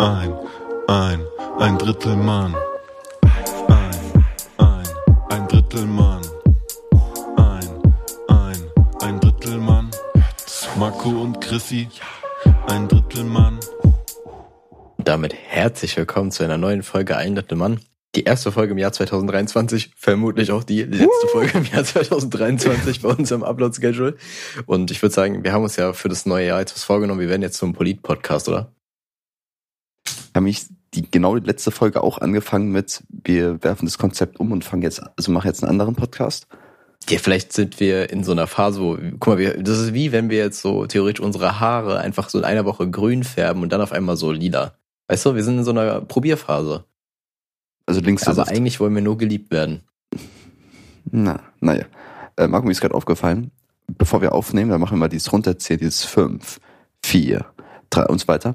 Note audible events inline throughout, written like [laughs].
ein, ein, ein Drittel Mann. Ein, ein, ein Drittel Mann. Ein, ein, ein Drittel Mann. Marco und Chrissy, ein Drittel Mann. Damit herzlich willkommen zu einer neuen Folge Ein Drittel Mann. Die erste Folge im Jahr 2023, vermutlich auch die letzte Folge im Jahr 2023 bei unserem Upload-Schedule. Und ich würde sagen, wir haben uns ja für das neue Jahr etwas vorgenommen. Wir werden jetzt zum Polit-Podcast, oder? Haben mich die genau die letzte Folge auch angefangen mit, wir werfen das Konzept um und fangen jetzt, also machen jetzt einen anderen Podcast. Ja, vielleicht sind wir in so einer Phase, wo, guck mal, wir, das ist wie wenn wir jetzt so theoretisch unsere Haare einfach so in einer Woche grün färben und dann auf einmal so lila. Weißt du, wir sind in so einer Probierphase. Also links Aber eigentlich wollen wir nur geliebt werden. Na, naja. Äh, Marco, mir ist gerade aufgefallen, bevor wir aufnehmen, dann machen wir mal dieses runterzählen, dieses 5, 4, 3 und so weiter.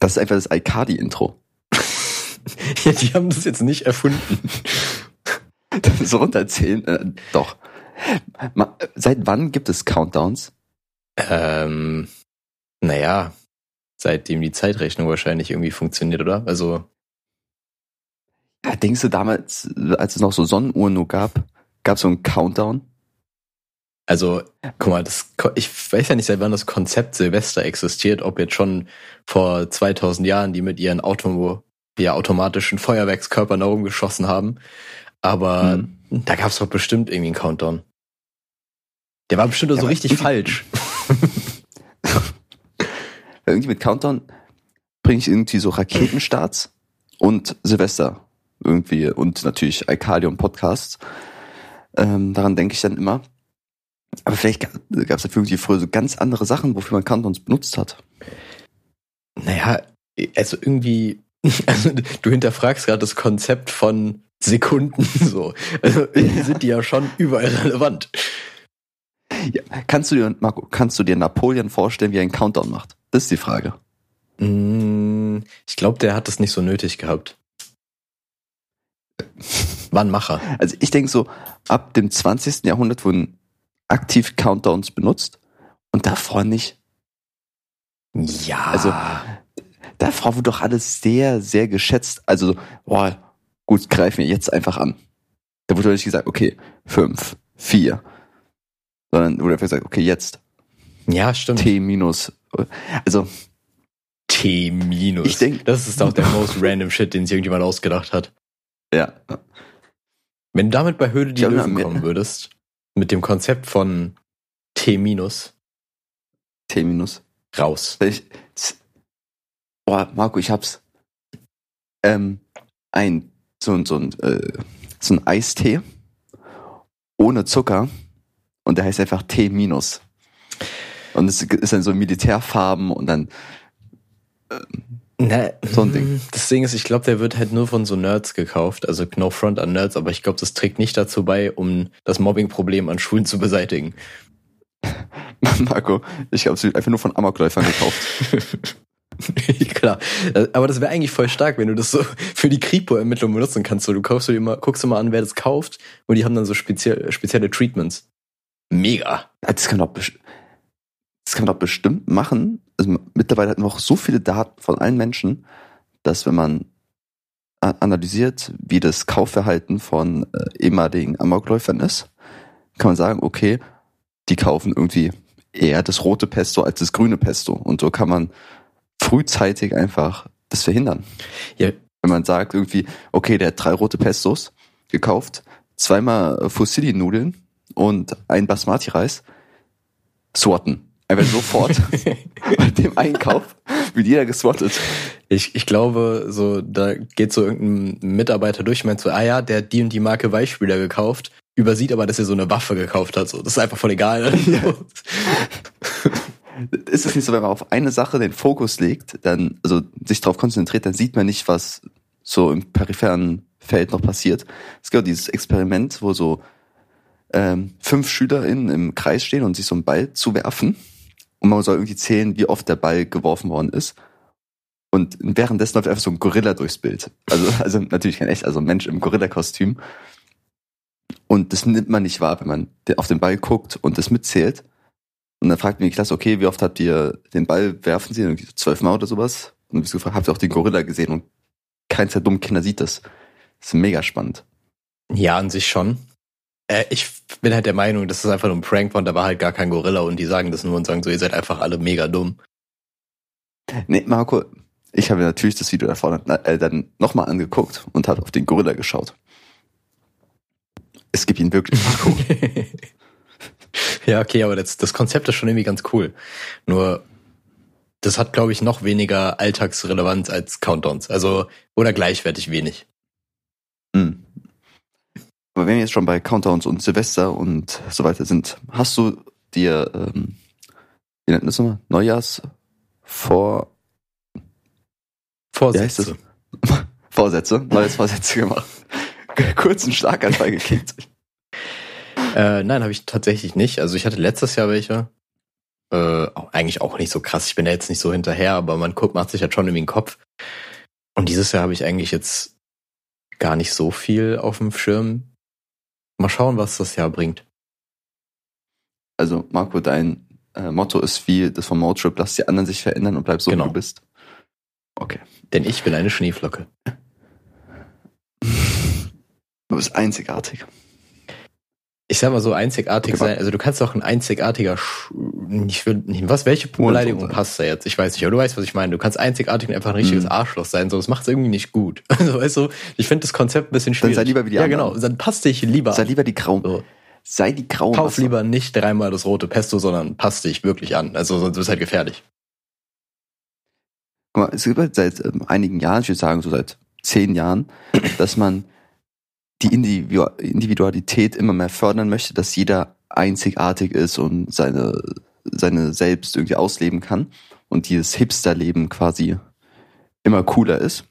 Das ist einfach das Alkadi-Intro. [laughs] ja, die haben das jetzt nicht erfunden. [laughs] so runterzählen, äh, doch. Ma, seit wann gibt es Countdowns? Ähm, naja, seitdem die Zeitrechnung wahrscheinlich irgendwie funktioniert, oder? Also. Ja, denkst du damals, als es noch so Sonnenuhren nur gab, gab es so einen Countdown? Also, guck mal, das, ich weiß ja nicht, seit wann das Konzept Silvester existiert, ob jetzt schon vor 2000 Jahren, die mit ihren Auto, ja, automatischen Feuerwerkskörpern da rumgeschossen haben. Aber hm. da gab es doch bestimmt irgendwie einen Countdown. Der war bestimmt ja, so richtig falsch. [laughs] irgendwie mit Countdown bringe ich irgendwie so Raketenstarts und Silvester irgendwie und natürlich Alkali und Podcasts. Ähm, daran denke ich dann immer. Aber vielleicht gab es dafür irgendwie früher so ganz andere Sachen, wofür man Countdowns benutzt hat. Naja, also irgendwie, [laughs] also du hinterfragst gerade das Konzept von Sekunden [laughs] so. Also ja. sind die ja schon überall relevant. Ja. Kannst du dir, Marco, kannst du dir Napoleon vorstellen, wie er einen Countdown macht? Das ist die Frage. Mm, ich glaube, der hat das nicht so nötig gehabt. [laughs] War ein Macher. Also ich denke so, ab dem 20. Jahrhundert wurden aktiv Countdowns benutzt und davor nicht. Ja. Also davor wurde doch alles sehr, sehr geschätzt. Also, boah, gut, greifen wir jetzt einfach an. Da wurde nicht gesagt, okay, fünf, vier. Sondern wurde einfach gesagt, okay, jetzt. Ja, stimmt. T minus. Also. T minus. Ich denke. Das ist doch der most random Shit, den sich irgendjemand ausgedacht hat. Ja. Wenn du damit bei Höhle die Löwen kommen würdest, mit dem Konzept von T minus. T minus. Raus. Ich, boah, Marco, ich hab's. Ähm, ein, so, so, ein, äh, so ein Eistee ohne Zucker und der heißt einfach T minus. Und es ist dann so Militärfarben und dann ähm, na, so ein Ding. Das Ding ist, ich glaube, der wird halt nur von so Nerds gekauft. Also no front an Nerds, aber ich glaube, das trägt nicht dazu bei, um das Mobbing-Problem an Schulen zu beseitigen. [laughs] Marco, ich es wird einfach nur von Amokläufern gekauft. [laughs] Klar, aber das wäre eigentlich voll stark, wenn du das so für die Kripo-Ermittlung benutzen kannst. So, du kaufst du mal, guckst du mal an, wer das kauft und die haben dann so speziell, spezielle Treatments. Mega. Das kann doch, das kann man doch bestimmt machen. Also mittlerweile hat man auch so viele Daten von allen Menschen, dass wenn man analysiert, wie das Kaufverhalten von äh, ehemaligen Amokläufern ist, kann man sagen, okay, die kaufen irgendwie eher das rote Pesto als das grüne Pesto. Und so kann man frühzeitig einfach das verhindern. Ja. Wenn man sagt irgendwie, okay, der hat drei rote Pestos gekauft, zweimal Fusilli-Nudeln und ein Basmati-Reis, sorten. Einfach sofort [laughs] bei dem Einkauf wird jeder geswattet. Ich, ich glaube, so, da geht so irgendein Mitarbeiter durch, meint so, ah ja, der hat die und die Marke Weichspüler gekauft, übersieht aber, dass er so eine Waffe gekauft hat. So, das ist einfach voll egal. [laughs] Ja. [laughs] ist es nicht so, wenn man auf eine Sache den Fokus legt, dann, also sich darauf konzentriert, dann sieht man nicht, was so im peripheren Feld noch passiert. Es gibt auch dieses Experiment, wo so ähm, fünf SchülerInnen im Kreis stehen und sich so einen Ball zuwerfen und man soll irgendwie zählen, wie oft der Ball geworfen worden ist. Und währenddessen läuft einfach so ein Gorilla durchs Bild. Also, [laughs] also natürlich kein echt, also ein Mensch im Gorilla-Kostüm. Und das nimmt man nicht wahr, wenn man auf den Ball guckt und das mitzählt. Und dann fragt mir die Klasse, okay, wie oft habt ihr den Ball werfen sie? Irgendwie zwölfmal oder sowas. Und bist gefragt, habt ihr auch den Gorilla gesehen? Und keins der dummen Kinder sieht das. Das ist mega spannend. Ja, an sich schon. Äh, ich bin halt der Meinung, dass es einfach nur ein Prank war und da war halt gar kein Gorilla und die sagen das nur und sagen so, ihr seid einfach alle mega dumm. Nee, Marco, ich habe natürlich das Video davon äh, dann nochmal angeguckt und habe auf den Gorilla geschaut. Es gibt ihn wirklich, Marco. [laughs] ja, okay, aber das, das Konzept ist schon irgendwie ganz cool. Nur, das hat, glaube ich, noch weniger Alltagsrelevanz als Countdowns. Also, oder gleichwertig wenig. Mhm. Aber wenn wir jetzt schon bei Countdowns und Silvester und so weiter sind, hast du dir, ähm, wie nennt man das nochmal? Neujahrs vor Vorsätze. [laughs] Vorsätze, neues Vorsätze gemacht. [laughs] Kurzen Schlaganfall gekickt. Äh, nein, habe ich tatsächlich nicht. Also ich hatte letztes Jahr welche. Äh, eigentlich auch nicht so krass. Ich bin da jetzt nicht so hinterher, aber man guckt, macht sich halt schon irgendwie den Kopf. Und dieses Jahr habe ich eigentlich jetzt gar nicht so viel auf dem Schirm. Mal schauen, was das Jahr bringt. Also, Marco, dein äh, Motto ist wie das vom Motrip, lass die anderen sich verändern und bleib so, Genau. wie du bist. Okay. Denn ich bin eine Schneeflocke. [laughs] Du bist einzigartig. Ich sag mal so einzigartig sein. Also du kannst doch ein einzigartiger Sch ich will nicht was welche Beleidigung passt da jetzt? Ich weiß nicht, aber du weißt, was ich meine. Du kannst einzigartig und einfach ein richtiges Mhm. Arschloch sein, so das macht es irgendwie nicht gut. [laughs] Also weißt du, ich finde das Konzept ein bisschen Dann schwierig. sei lieber wie die ja, anderen. genau, dann passt dich lieber. Sei an. lieber die grauen. So. Sei die grauen. Kauf lieber nicht dreimal das rote Pesto, sondern passt dich wirklich an. Also sonst ist halt gefährlich. Guck mal, es gibt halt seit ähm, einigen Jahren, ich würde sagen so seit zehn Jahren, dass man die Individu Individualität immer mehr fördern möchte, dass jeder einzigartig ist und seine, seine selbst irgendwie ausleben kann und dieses Hipsterleben quasi immer cooler ist.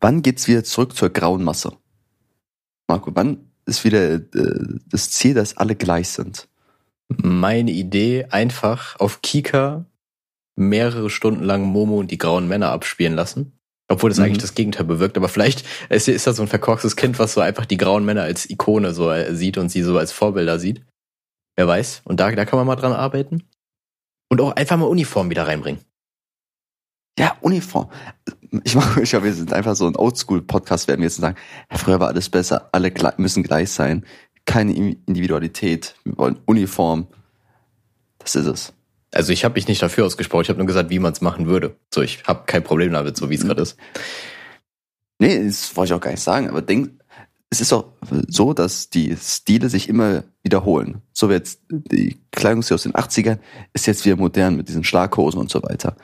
Wann geht's wieder zurück zur grauen Masse? Marco, wann ist wieder äh, das Ziel, dass alle gleich sind? Meine Idee, einfach auf Kika mehrere Stunden lang Momo und die grauen Männer abspielen lassen. Obwohl das Mhm. eigentlich das Gegenteil bewirkt, aber vielleicht ist, ist das so ein verkorkstes Kind, was so einfach die grauen Männer als Ikone so äh, sieht und sie so als Vorbilder sieht. Wer weiß. Und da, da kann man mal dran arbeiten. Und auch einfach mal Uniform wieder reinbringen. Ja, Uniform. Ich mache, ich glaube, wir sind einfach so ein Oldschool-Podcast, werden wir jetzt sagen, früher war alles besser, alle müssen gleich sein, keine Individualität, wir wollen Uniform. Das ist es. Also ich habe mich nicht dafür ausgesprochen, ich habe nur gesagt, wie man es machen würde. So, ich habe kein Problem damit, so wie es Mhm. gerade ist. Nee, das wollte ich auch gar nicht sagen, aber denk, es ist doch so, dass die Stile sich immer wiederholen. So wie jetzt die Kleidungsstil aus den 80ern ist jetzt wieder modern mit diesen Schlaghosen und so weiter.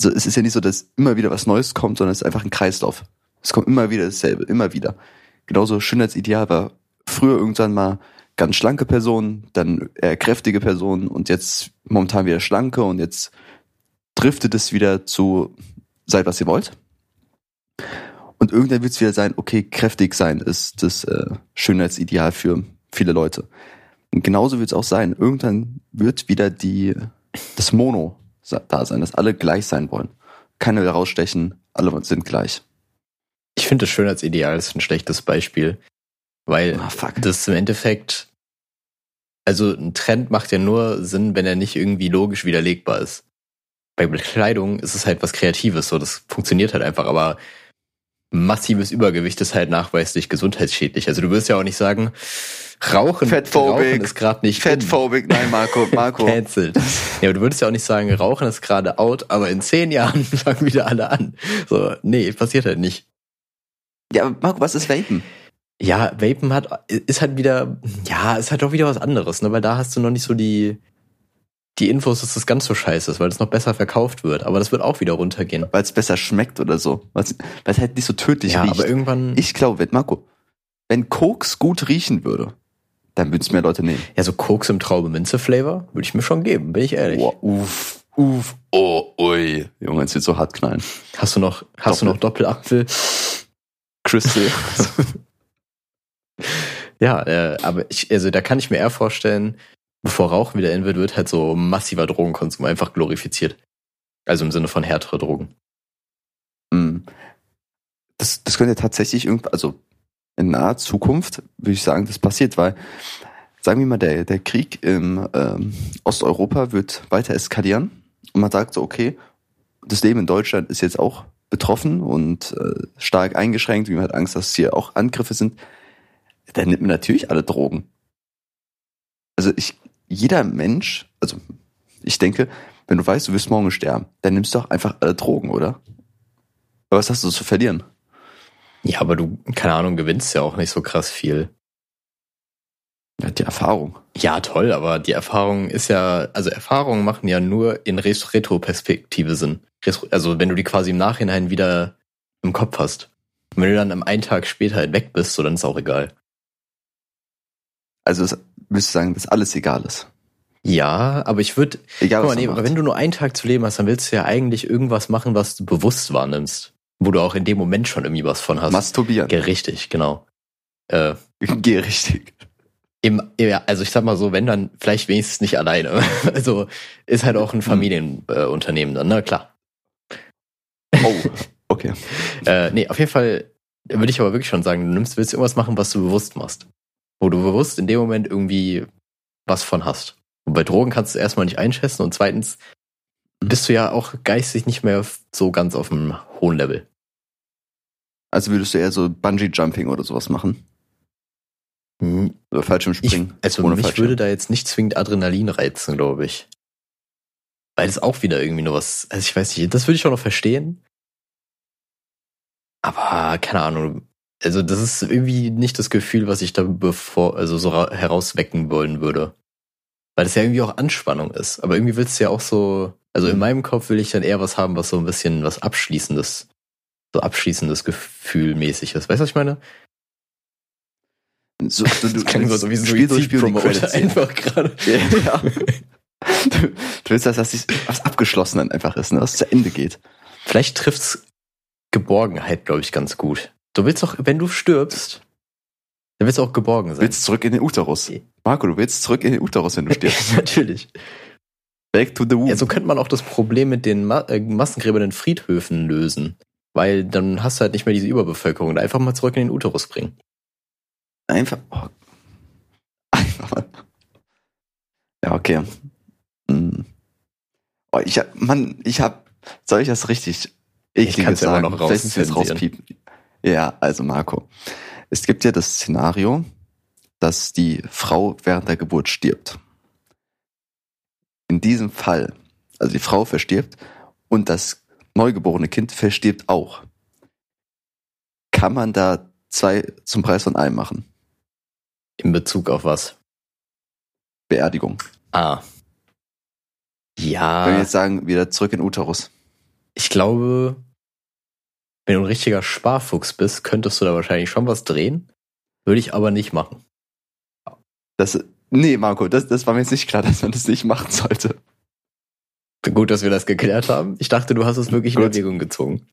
Also es ist ja nicht so, dass immer wieder was Neues kommt, sondern es ist einfach ein Kreislauf. Es kommt immer wieder dasselbe, immer wieder. Genauso Schönheitsideal war früher irgendwann mal ganz schlanke Personen, dann eher kräftige Personen und jetzt momentan wieder schlanke und jetzt driftet es wieder zu seid was ihr wollt. Und irgendwann wird es wieder sein, okay, kräftig sein ist das äh, Schönheitsideal für viele Leute. Und genauso wird es auch sein. Irgendwann wird wieder die das Mono da sein, dass alle gleich sein wollen. Keiner will rausstechen, alle sind gleich. Ich finde das Schönheitsideal ist ein schlechtes Beispiel, weil fuck. das im Endeffekt, also ein Trend macht ja nur Sinn, wenn er nicht irgendwie logisch widerlegbar ist. Bei Bekleidung ist es halt was Kreatives, so das funktioniert halt einfach, aber massives Übergewicht ist halt nachweislich gesundheitsschädlich. Also du wirst ja auch nicht sagen, Rauchen. Rauchen ist gerade nicht in. Fettphobik, nein, Marco, [laughs] Marco. Cancelled. Ja, aber du würdest ja auch nicht sagen, Rauchen ist gerade out, aber in zehn Jahren [laughs] fangen wieder alle an. So, nee, passiert halt nicht. Ja, aber Marco, was ist Vapen? Ja, Vapen hat, ist halt wieder, ja, ist halt doch wieder was anderes, ne, weil da hast du noch nicht so die, die Infos, dass das ganz so scheiße ist, weil das noch besser verkauft wird, aber das wird auch wieder runtergehen. Weil es besser schmeckt oder so. Weil es halt nicht so tödlich Ja, riecht. aber irgendwann, ich glaube, wenn, Marco, wenn Koks gut riechen würde, dann würden es mehr Leute nehmen. ja, so Koks im Traube-Minze-Flavor würde ich mir schon geben, bin ich ehrlich. Boah, uff, uff, oh, ui. Junge, es wird so hart knallen. Hast du noch, hast du Doppel. noch Doppelapfel? Crystal. [laughs] Ja, äh, aber ich, also da kann ich mir eher vorstellen, bevor Rauchen wieder in wird, wird halt so massiver Drogenkonsum einfach glorifiziert. Also im Sinne von härtere Drogen. Mm. das, das könnte tatsächlich irgend, also in naher Zukunft würde ich sagen, das passiert, weil sagen wir mal, der, der Krieg im ähm, Osteuropa wird weiter eskalieren und man sagt so, okay, das Leben in Deutschland ist jetzt auch betroffen und äh, stark eingeschränkt, wie man hat Angst, dass hier auch Angriffe sind, dann nimmt man natürlich alle Drogen. Also ich, jeder Mensch, also ich denke, wenn du weißt, du wirst morgen sterben, dann nimmst du doch einfach alle Drogen, oder? Aber was hast du zu verlieren? Ja, aber du, keine Ahnung, gewinnst ja auch nicht so krass viel. Ja, die Erfahrung. Ja, toll, aber die Erfahrung ist ja, also Erfahrungen machen ja nur in Retroperspektive Sinn. Also wenn du die quasi im Nachhinein wieder im Kopf hast. Und wenn du dann am einen Tag später halt weg bist, so dann ist auch egal. Also es, willst du sagen, dass alles egal ist? Ja, aber ich würde, Egal, guck mal, nee, aber wenn du nur einen Tag zu leben hast, dann willst du ja eigentlich irgendwas machen, was du bewusst wahrnimmst. Wo du auch in dem Moment schon irgendwie was von hast. Masturbieren. Ja, richtig, genau. Äh, [laughs] Geh richtig. Im, ja, also ich sag mal so, wenn dann vielleicht wenigstens nicht alleine. [laughs] Also ist halt auch ein Familienunternehmen äh, dann, na klar. Oh, [laughs] okay. Äh, nee, auf jeden Fall würde ich aber wirklich schon sagen, du nimmst, willst irgendwas machen, was du bewusst machst. Wo du bewusst in dem Moment irgendwie was von hast. Und bei Drogen kannst du erstmal nicht einschätzen und zweitens bist du ja auch geistig nicht mehr so ganz auf einem hohen Level. Also würdest du eher so Bungee-Jumping oder sowas machen? Oder Ich, Fallschirmspringen? also ohne mich Fallschirm? würde da jetzt nicht zwingend Adrenalin reizen, glaube ich. Weil das auch wieder irgendwie nur was, also ich weiß nicht, das würde ich auch noch verstehen. Aber keine Ahnung. Also das ist irgendwie nicht das Gefühl, was ich da bevor, also so ra- herauswecken wollen würde. Weil das ja irgendwie auch Anspannung ist. Aber irgendwie willst du ja auch so, also in meinem Kopf will ich dann eher was haben, was so ein bisschen was Abschließendes, so abschließendes Gefühl mäßig ist. Weißt du, was ich meine? So, du, du, Das klang so wie ein Suizid-Promoter [laughs] einfach gerade. Ja. Du, du willst, dass das was abgeschlossen dann einfach ist, ne? was zu Ende geht. Vielleicht trifft's Geborgenheit, glaube ich, ganz gut. Du willst doch, wenn du stirbst, dann willst du auch geborgen Du sein. willst zurück in den Uterus. Marco, du willst zurück in den Uterus, wenn du [laughs] stirbst. Natürlich. Back to the womb. Ja, so könnte man auch das Problem mit den Ma äh, Massengräbern in Friedhöfen lösen. Weil dann hast du halt nicht mehr diese Überbevölkerung. Einfach mal zurück in den Uterus bringen. Einfach. Oh. [laughs] Einfach mal. Ja, okay. Hm. Oh, ich hab, Mann, ich hab, soll ich das richtig ekliges kann's ja immer noch Vielleicht ich rauspiepen. Ja, also Marco. Es gibt ja das Szenario, dass die Frau während der Geburt stirbt. In diesem Fall, also die Frau verstirbt und das neugeborene Kind verstirbt auch. Kann man da zwei zum Preis von einem machen? In Bezug auf was? Beerdigung. Ah. Wenn wir Ja, jetzt sagen, wieder zurück in Uterus. ich glaube, wenn du ein richtiger Sparfuchs bist, könntest du da wahrscheinlich schon was drehen. Würde ich aber nicht machen. Das, nee, Marco, das, das war mir jetzt nicht klar, [laughs] dass man das nicht machen sollte. Gut, dass wir das geklärt haben. Ich dachte, du hast es wirklich in Gut. Erwägung gezogen.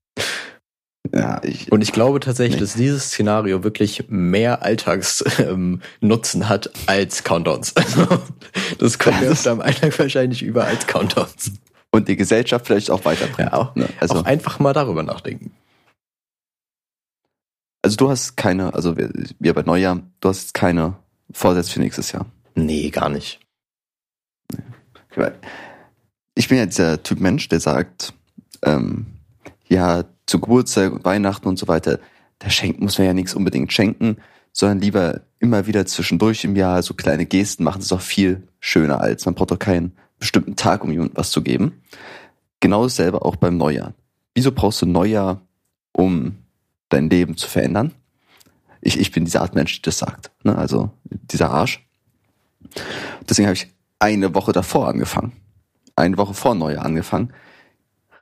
Ja, ich, Und ich glaube tatsächlich, Nee. dass dieses Szenario wirklich mehr Alltagsnutzen hat als Countdowns. [laughs] Also, das kommt auf deinem Alltag wahrscheinlich über als Countdowns. und die Gesellschaft vielleicht auch weiterbringt. Ja, auch, Ne? Also, auch einfach mal darüber nachdenken. Also du hast keine, also wir, wir bei Neujahr, du hast jetzt keine Vorsätze für nächstes Jahr. Nee, gar nicht. Ich bin ja dieser Typ Mensch, der sagt, ähm, ja, zu Geburtstag, Weihnachten und so weiter, da schenkt, muss man ja nichts unbedingt schenken, sondern lieber immer wieder zwischendurch im Jahr so kleine Gesten machen. Das ist auch viel schöner als, man braucht doch keinen bestimmten Tag, um jemandem was zu geben. Genau dasselbe auch beim Neujahr. Wieso brauchst du Neujahr, um dein Leben zu verändern? Ich, ich bin diese Art Mensch, die das sagt. Ne? Also dieser Arsch. Deswegen habe ich eine Woche davor angefangen. Eine Woche vor Neujahr angefangen.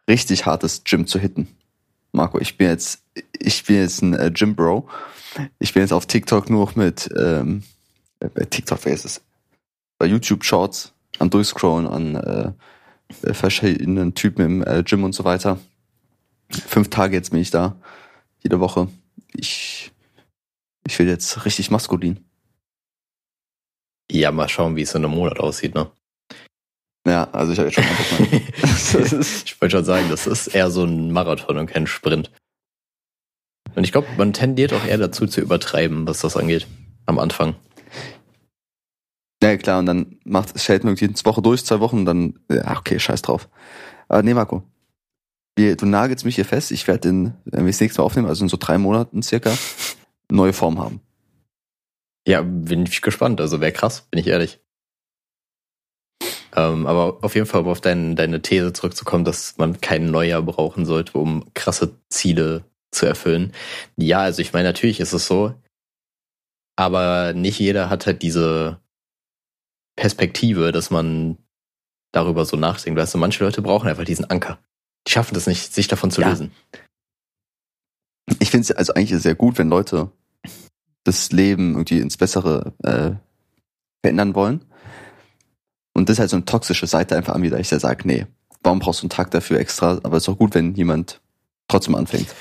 Richtig hartes Gym zu hitten. Marco, ich bin jetzt, ich bin jetzt ein äh, Gym Bro. Ich bin jetzt auf TikTok nur noch mit, ähm, äh, bei TikTok, wer ist es? Bei YouTube Shorts am Durchscrollen an äh, verschiedenen Typen im äh, Gym und so weiter. Fünf Tage jetzt bin ich da. Jede Woche. Ich, ich will jetzt richtig maskulin. Ja, mal schauen, wie es in einem Monat aussieht, ne? Ja, also ich habe jetzt schon mal [laughs] ist- ich wollte schon sagen, das ist eher so ein Marathon und kein Sprint. Und ich glaube, man tendiert auch eher dazu zu übertreiben, was das angeht. Am Anfang. Ja, klar, und dann macht es hält man jede Woche durch, zwei Wochen, und dann, ja, okay, scheiß drauf. Aber nee, Marco. Du nagelst mich hier fest, ich werde in, wenn wir das nächste Mal aufnehmen, also in so drei Monaten circa, neue Form haben. Ja, bin ich gespannt. Also wäre krass, bin ich ehrlich. Ähm, aber auf jeden Fall, um auf dein, deine These zurückzukommen, dass man kein Neujahr brauchen sollte, um krasse Ziele zu erfüllen. Ja, also ich meine, natürlich ist es so, aber nicht jeder hat halt diese Perspektive, dass man darüber so nachdenkt. Weißt du, manche Leute brauchen einfach diesen Anker. Die schaffen das nicht, sich davon zu Ja. lösen. Ich finde es also eigentlich sehr gut, wenn Leute das Leben irgendwie ins Bessere äh, verändern wollen. Und das ist halt so eine toxische Seite einfach an mir, da ich ja sage, nee, warum brauchst du einen Tag dafür extra? Aber es ist auch gut, wenn jemand trotzdem anfängt.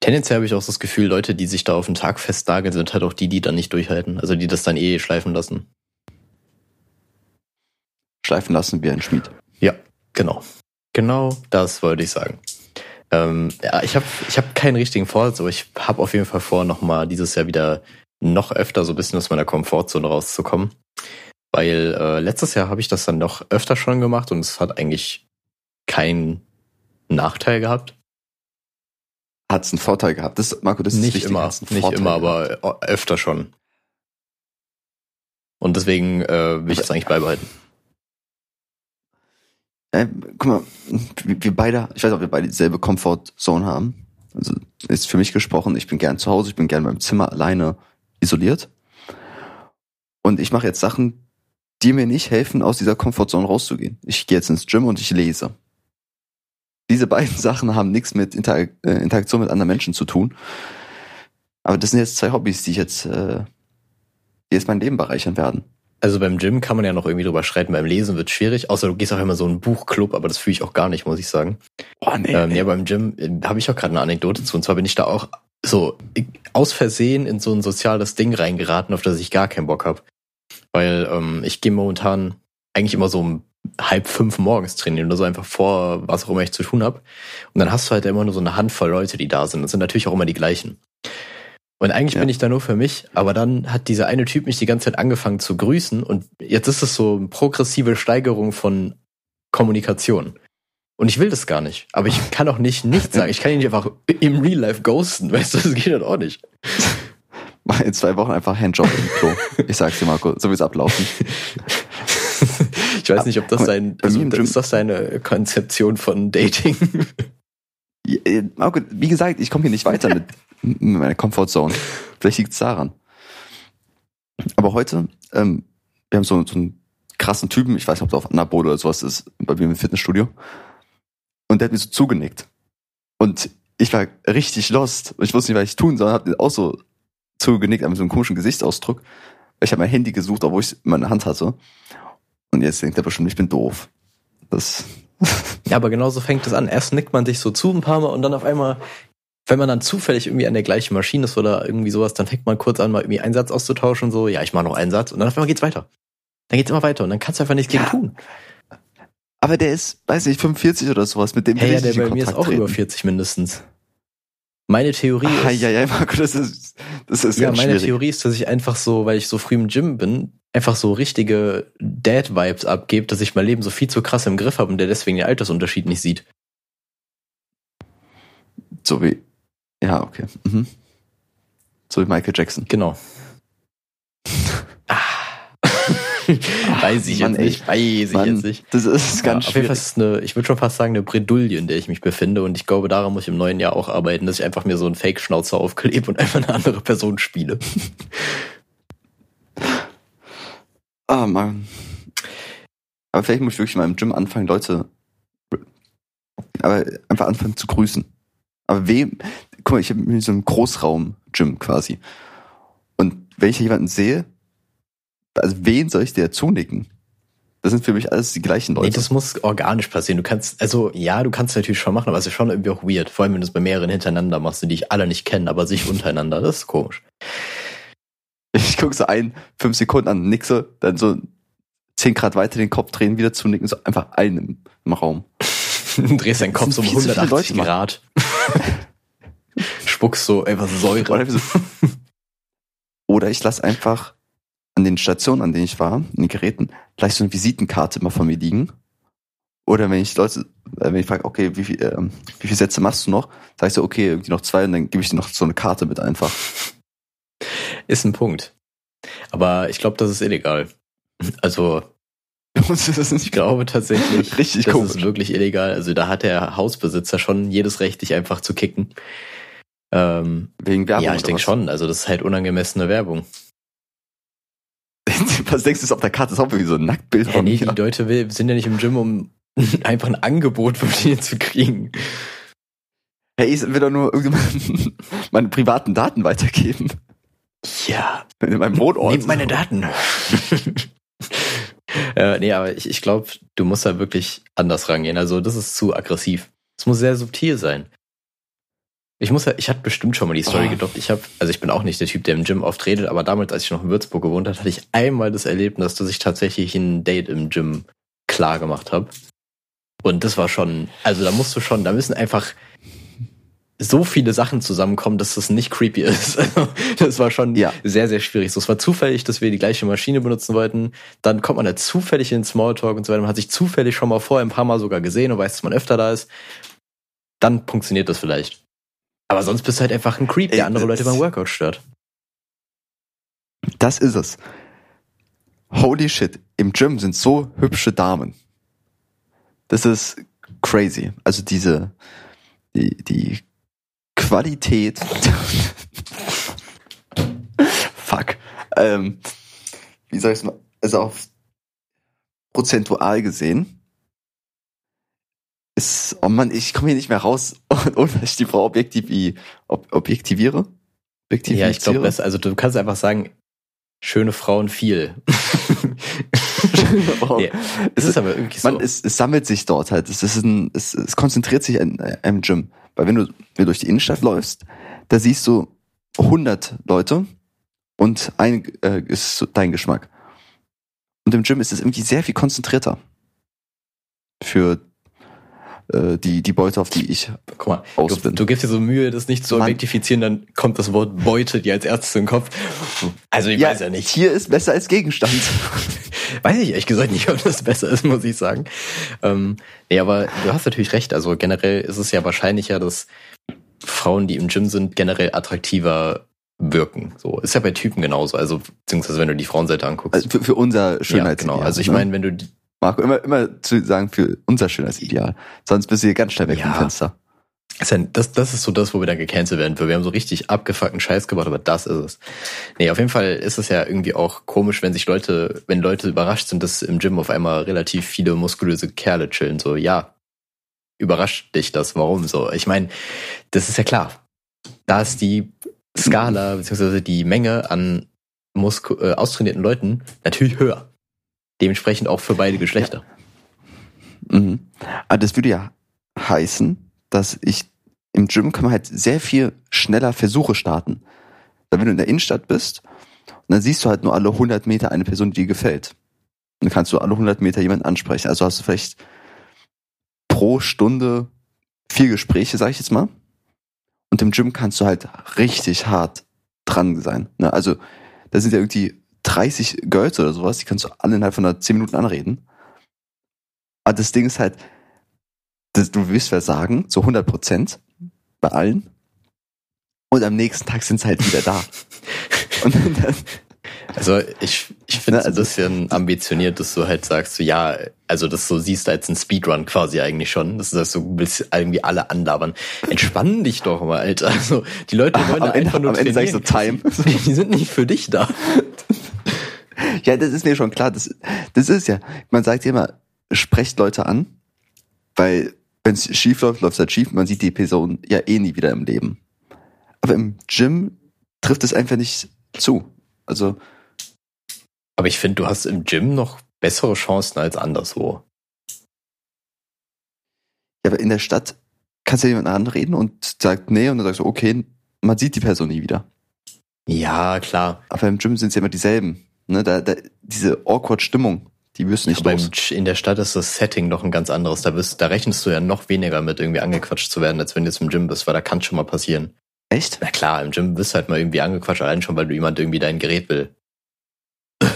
Tendenziell habe ich auch das Gefühl, Leute, die sich da auf den Tag festnageln, sind halt auch die, die dann nicht durchhalten. Also die das dann eh schleifen lassen. Schleifen lassen wie ein Schmied. Ja, genau. Genau das wollte ich sagen. Ähm, ja, ich habe ich hab keinen richtigen Vorsatz, aber ich habe auf jeden Fall vor, nochmal dieses Jahr wieder noch öfter so ein bisschen aus meiner Komfortzone rauszukommen. Weil äh, letztes Jahr habe ich das dann noch öfter schon gemacht und es hat eigentlich keinen Nachteil gehabt. Hat es einen Vorteil gehabt? Das, Marco, das ist nicht wichtig. immer, nicht Vorteil immer, aber öfter schon. Und deswegen äh, will ich das eigentlich beibehalten. Äh, guck mal, wir, beide, ich weiß auch, wir beide dieselbe Comfort-Zone haben. Also ist für mich gesprochen, ich bin gern zu Hause, ich bin gern in meinem Zimmer alleine isoliert. Und ich mache jetzt Sachen, die mir nicht helfen, aus dieser Comfortzone rauszugehen. Ich gehe jetzt ins Gym und ich lese. Diese beiden [laughs] Sachen haben nichts mit Inter äh, Interaktion mit anderen Menschen zu tun. Aber das sind jetzt zwei Hobbys, die ich jetzt, äh, die jetzt mein Leben bereichern werden. Also beim Gym kann man ja noch irgendwie drüber schreiten, beim Lesen wird schwierig, außer du gehst auch immer so in einen Buchclub, aber das fühle ich auch gar nicht, muss ich sagen. Oh nee. Ähm, ja, beim Gym äh, habe ich auch gerade eine Anekdote zu. Und zwar bin ich da auch so ich- aus Versehen in so ein soziales Ding reingeraten, auf das ich gar keinen Bock habe. Weil ähm, ich gehe momentan eigentlich immer so um halb fünf morgens trainieren oder so einfach vor, was auch immer ich zu tun habe. Und dann hast du halt immer nur so eine Handvoll Leute, die da sind. Das sind natürlich auch immer die gleichen. Und eigentlich Ja. bin ich da nur für mich, aber dann hat dieser eine Typ mich die ganze Zeit angefangen zu grüßen und jetzt ist es so eine progressive Steigerung von Kommunikation. Und ich will das gar nicht. Aber ich kann auch nicht nichts sagen. Ich kann ihn nicht einfach im Real Life ghosten, [laughs] weißt du, das geht halt auch nicht. Mach in zwei Wochen einfach Handjob im Klo. Ich sag's dir, Marco, so wird's ablaufen. Ich weiß nicht, ob das sein, also, ist das seine Konzeption von Dating? Äh, Marco, wie gesagt, ich komme hier nicht weiter mit, [laughs] mit meiner Comfortzone. Vielleicht liegt's daran. Aber heute, ähm, wir haben so, so einen krassen Typen, ich weiß nicht, ob der auf Anabode oder sowas ist, bei mir im Fitnessstudio. Und der hat mir so zugenickt. Und ich war richtig lost. Und ich wusste nicht, was ich tun soll. Hab auch so zugenickt, aber mit so einem komischen Gesichtsausdruck. Ich habe mein Handy gesucht, obwohl ich es in meiner Hand hatte. Und jetzt denkt er bestimmt, ich bin doof. Das, Ja, aber genauso fängt es an. Erst nickt man sich so zu ein paar Mal und dann auf einmal, wenn man dann zufällig irgendwie an der gleichen Maschine ist oder irgendwie sowas, dann fängt man kurz an, mal irgendwie einen Satz auszutauschen, so, ja, ich mache noch einen Satz und dann auf einmal geht's weiter. Dann geht's immer weiter und dann kannst du einfach nichts gegen Ja. tun. aber der ist, weiß nicht, 45 oder sowas, mit dem Hey, ja, ich der bei mir ist auch über treten. 40 mindestens. Meine Theorie ist, Ah, ja, ja, Marco, das ist, das ist ja, meine schwierig. Theorie ist, dass ich einfach so, weil ich so früh im Gym bin, einfach so richtige Dad-Vibes abgebe, dass ich mein Leben so viel zu krass im Griff habe und der deswegen den Altersunterschied nicht sieht. So wie, ja, okay. Mhm. So wie Michael Jackson. Genau. Ah. [laughs] weiß ich Mann, jetzt ey. nicht, weiß ich Mann, jetzt nicht. Das ist ganz ja, auf jeden Fall ist es eine, ich würde schon fast sagen, eine Bredouille, in der ich mich befinde und ich glaube, daran muss ich im neuen Jahr auch arbeiten, dass ich einfach mir so einen Fake-Schnauzer aufklebe und [laughs] einfach eine andere Person spiele. Ah, Mann. Aber vielleicht muss ich wirklich mal im Gym anfangen, Leute, aber einfach anfangen zu grüßen. Aber wem, guck mal, ich habe so einen Großraum-Gym quasi. Und wenn ich jemanden sehe, also wen soll ich dir zunicken? Das sind für mich alles die gleichen Leute. Nee, das muss organisch passieren. Du kannst, also ja, du kannst es natürlich schon machen, aber es ist schon irgendwie auch weird. Vor allem, wenn du es bei mehreren hintereinander machst, die ich alle nicht kenne, aber sich untereinander. Das ist komisch. Ich gucke so ein, fünf Sekunden an, nixe, dann so zehn Grad weiter den Kopf drehen, wieder zunicken, so einfach einen im Raum. [laughs] Drehst deinen Kopf so um sind viel zu viele 180 Leute, Mann. Grad. Spuckst so einfach Oder, Säure. so. [laughs] Oder ich lasse einfach an den Stationen, an denen ich war, in den Geräten, gleich so eine Visitenkarte immer von mir liegen. Oder wenn ich Leute, äh, wenn ich frage, okay, wie, viel, ähm, wie viele Sätze machst du noch? Sag ich so, okay, irgendwie noch zwei und dann gebe ich dir noch so eine Karte mit einfach. Ist ein Punkt. Aber ich glaube, das ist illegal. [laughs] Also, [laughs] ich glaube tatsächlich, Richtig das komisch. ist wirklich illegal. Also da hat der Hausbesitzer schon jedes Recht, dich einfach zu kicken. Ähm, Wegen Werbung. ja, ich denke schon. Also das ist halt unangemessene Werbung. [laughs] was denkst du, auf der Karte ist auch irgendwie so ein Nacktbild Ja, von nee, die mir? Leute will, sind ja nicht im Gym, um einfach ein Angebot von dir zu kriegen. Hey, ich will doch nur meine privaten Daten weitergeben. Ja, In meinem Wohnort. nehmt meine Daten. [laughs] äh, nee, aber ich, ich glaube, du musst da wirklich anders rangehen. Also das ist zu aggressiv. Es muss sehr subtil sein. Ich muss ja, ich hatte bestimmt schon mal die Story Oh. gedoppt. Ich habe, also ich bin auch nicht der Typ, der im Gym oft redet, aber damals, als ich noch in Würzburg gewohnt habe, hatte ich einmal das Erlebnis, dass ich tatsächlich ein Date im Gym klar gemacht habe. Und das war schon, also da musst du schon, da müssen einfach so viele Sachen zusammenkommen, dass das nicht creepy ist. [laughs] Also, das war schon Ja. sehr, sehr schwierig. So, es war zufällig, dass wir die gleiche Maschine benutzen wollten. Dann kommt man da zufällig in den Smalltalk und so weiter. Man hat sich zufällig schon mal vorher ein paar Mal sogar gesehen und weiß, dass man öfter da ist. Dann funktioniert das vielleicht. Aber sonst bist du halt einfach ein Creep, der andere Leute beim Workout stört. Das ist es. Holy shit. Im Gym sind so hübsche Damen. Das ist crazy. Also diese, die, die Qualität. Fuck. Ähm, wie soll ich es mal, also auf prozentual gesehen ist, oh Mann, ich komme hier nicht mehr raus, ohne dass ich die Frau objektiv, ob, objektiviere. Ja, ich glaube, also du kannst einfach sagen, schöne Frauen viel. [laughs] Wow. Ja, es ist aber irgendwie so. Man, es, es sammelt sich dort halt. Es, ist ein, es, es konzentriert sich in äh, einem Gym. Weil wenn du, du durch die Innenstadt läufst, da siehst du 100 Leute und ein äh, ist dein Geschmack. Und im Gym ist es irgendwie sehr viel konzentrierter für äh, die, die Beute, auf die ich Guck mal, aus du, bin. du gibst dir so Mühe, das nicht zu Mann. objektifizieren, dann kommt das Wort Beute dir als erstes in den Kopf. Also ich weiß ja nicht. Tier ist besser als Gegenstand. [laughs] Weiß ich ehrlich gesagt nicht, [laughs] ob das besser ist, muss ich sagen. Ähm, nee, aber du hast natürlich recht. Also generell ist es ja wahrscheinlicher, dass Frauen, die im Gym sind, generell attraktiver wirken. So ist ja bei Typen genauso. Also beziehungsweise wenn du die Frauenseite anguckst. Also für, für unser ja, Schönheitsideal. genau. Also ich ne? meine, wenn du die- Marco, immer, immer zu sagen, für unser Schönheitsideal. Sonst bist du hier ganz schnell weg Ja. vom Fenster. Ja, das, das ist so das, wo wir dann gecancelt werden. Weil wir haben so richtig abgefuckten Scheiß gebaut, aber das ist es. Nee, auf jeden Fall ist es ja irgendwie auch komisch, wenn sich Leute, wenn Leute überrascht sind, dass im Gym auf einmal relativ viele muskulöse Kerle chillen. So, ja, überrascht dich das? Warum so? Ich meine, das ist ja klar. Da ist die Skala beziehungsweise die Menge an Musku äh, austrainierten Leuten natürlich höher. Dementsprechend auch für beide Geschlechter. Mhm. Aber das würde ja heißen, dass ich im Gym kann man halt sehr viel schneller Versuche starten. Wenn du in der Innenstadt bist, und dann siehst du halt nur alle 100 Meter eine Person, die dir gefällt. Und dann kannst du alle 100 Meter jemanden ansprechen. Also hast du vielleicht pro Stunde vier Gespräche, sag ich jetzt mal. Und im Gym kannst du halt richtig hart dran sein. Ne? Also da sind ja irgendwie 30 Girls oder sowas, die kannst du alle innerhalb von einer 10 Minuten anreden. Aber das Ding ist halt, das, du wirst versagen, zu 100 Prozent, bei allen. Und am nächsten Tag sind sie halt wieder da. [laughs] Und dann, Also ich, ich finde es Ne, ein also- bisschen ambitioniert, dass du halt sagst, so, ja, also das so siehst als ein Speedrun quasi eigentlich schon. Das ist so, du willst irgendwie alle anlabern. Entspann dich doch mal, Alter. Also die Leute wollen Am Ende- einfach nur am Ende sag ich so, Time. [laughs] Die sind nicht für dich da. ja, das ist mir schon klar. Das, das ist ja, man sagt ja immer, sprecht Leute an, weil wenn es schief läuft, läuft es halt schief. Man sieht die Person ja eh nie wieder im Leben. Aber im Gym trifft es einfach nicht zu. Also, Aber ich finde, du hast im Gym noch bessere Chancen als anderswo. ja, aber in der Stadt kannst du ja jemanden anreden und sagt nee und dann sagst du, okay, man sieht die Person nie wieder. Ja, klar. Aber im Gym sind es ja immer dieselben. Ne, da, da, diese awkward Stimmung, die du nicht Aber los. In der Stadt ist das Setting noch ein ganz anderes. Da, bist, da rechnest du ja noch weniger mit, irgendwie angequatscht zu werden, als wenn du jetzt im Gym bist, weil da kann schon mal passieren. Echt? Na klar, im Gym bist du halt mal irgendwie angequatscht, allein schon, weil du jemand irgendwie dein Gerät will. [laughs]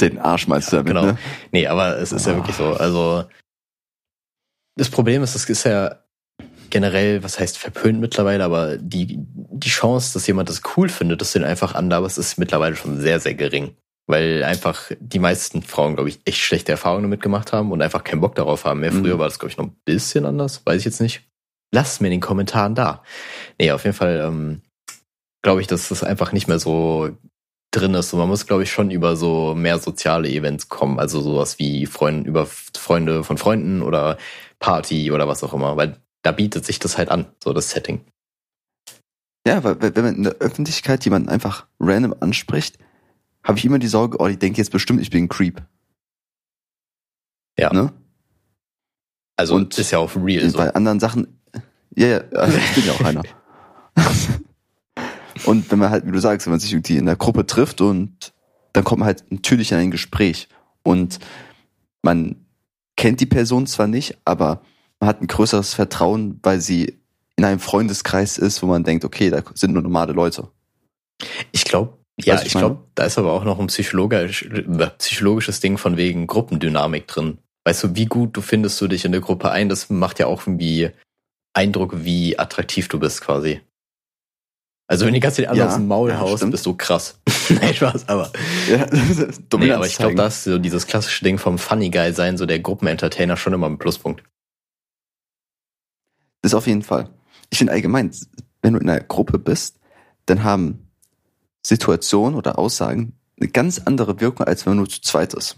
Den Arsch meinst du damit, genau. ne? Nee, aber es ist ja Ah. wirklich so. Also das Problem ist, das ist ja generell, was heißt verpönt mittlerweile, aber die, die Chance, dass jemand das cool findet, dass du den einfach anlaberst, ist mittlerweile schon sehr, sehr gering. Weil einfach die meisten Frauen, glaube ich, echt schlechte Erfahrungen damit gemacht haben und einfach keinen Bock darauf haben. Mehr früher war das, glaube ich, noch ein bisschen anders, weiß ich jetzt nicht. Lasst mir in den Kommentaren da. Nee, auf jeden Fall ähm, glaube ich, dass das einfach nicht mehr so drin ist. Und man muss, glaube ich, schon über so mehr soziale Events kommen. Also sowas wie Freunde, über Freunde von Freunden oder Party oder was auch immer. Weil da bietet sich das halt an, so das Setting. Ja, weil wenn man in der Öffentlichkeit jemanden einfach random anspricht, habe ich immer die Sorge, oh, die denkt jetzt bestimmt, ich bin ein Creep. Ja. Ne? Also Und ist ja auch real so. Bei anderen Sachen, ja, ja, [laughs] also ich bin ja auch einer. [laughs] und wenn man halt, wie du sagst, wenn man sich irgendwie in der Gruppe trifft und dann kommt man halt natürlich in ein Gespräch und man kennt die Person zwar nicht, aber man hat ein größeres Vertrauen, weil sie in einem Freundeskreis ist, wo man denkt, okay, da sind nur normale Leute. Ich glaube, ja, ich ich glaube, da ist aber auch noch ein psychologisch, äh, psychologisches Ding von wegen Gruppendynamik drin. Weißt du, wie gut du findest du dich in der Gruppe ein, das macht ja auch irgendwie Eindruck, wie attraktiv du bist quasi. Also wenn die ganze Zeit anderen Ja, aus dem Maul ja, haust, bist du krass. [laughs] Nein, Spaß, aber. Ja, [laughs] Nee, aber ich glaube, zeigen. da ist so dieses klassische Ding vom Funny Guy sein, so der Gruppenentertainer schon immer ein Pluspunkt. Das auf jeden Fall. Ich finde allgemein, wenn du in einer Gruppe bist, dann haben Situationen oder Aussagen eine ganz andere Wirkung, als wenn du zu zweit ist.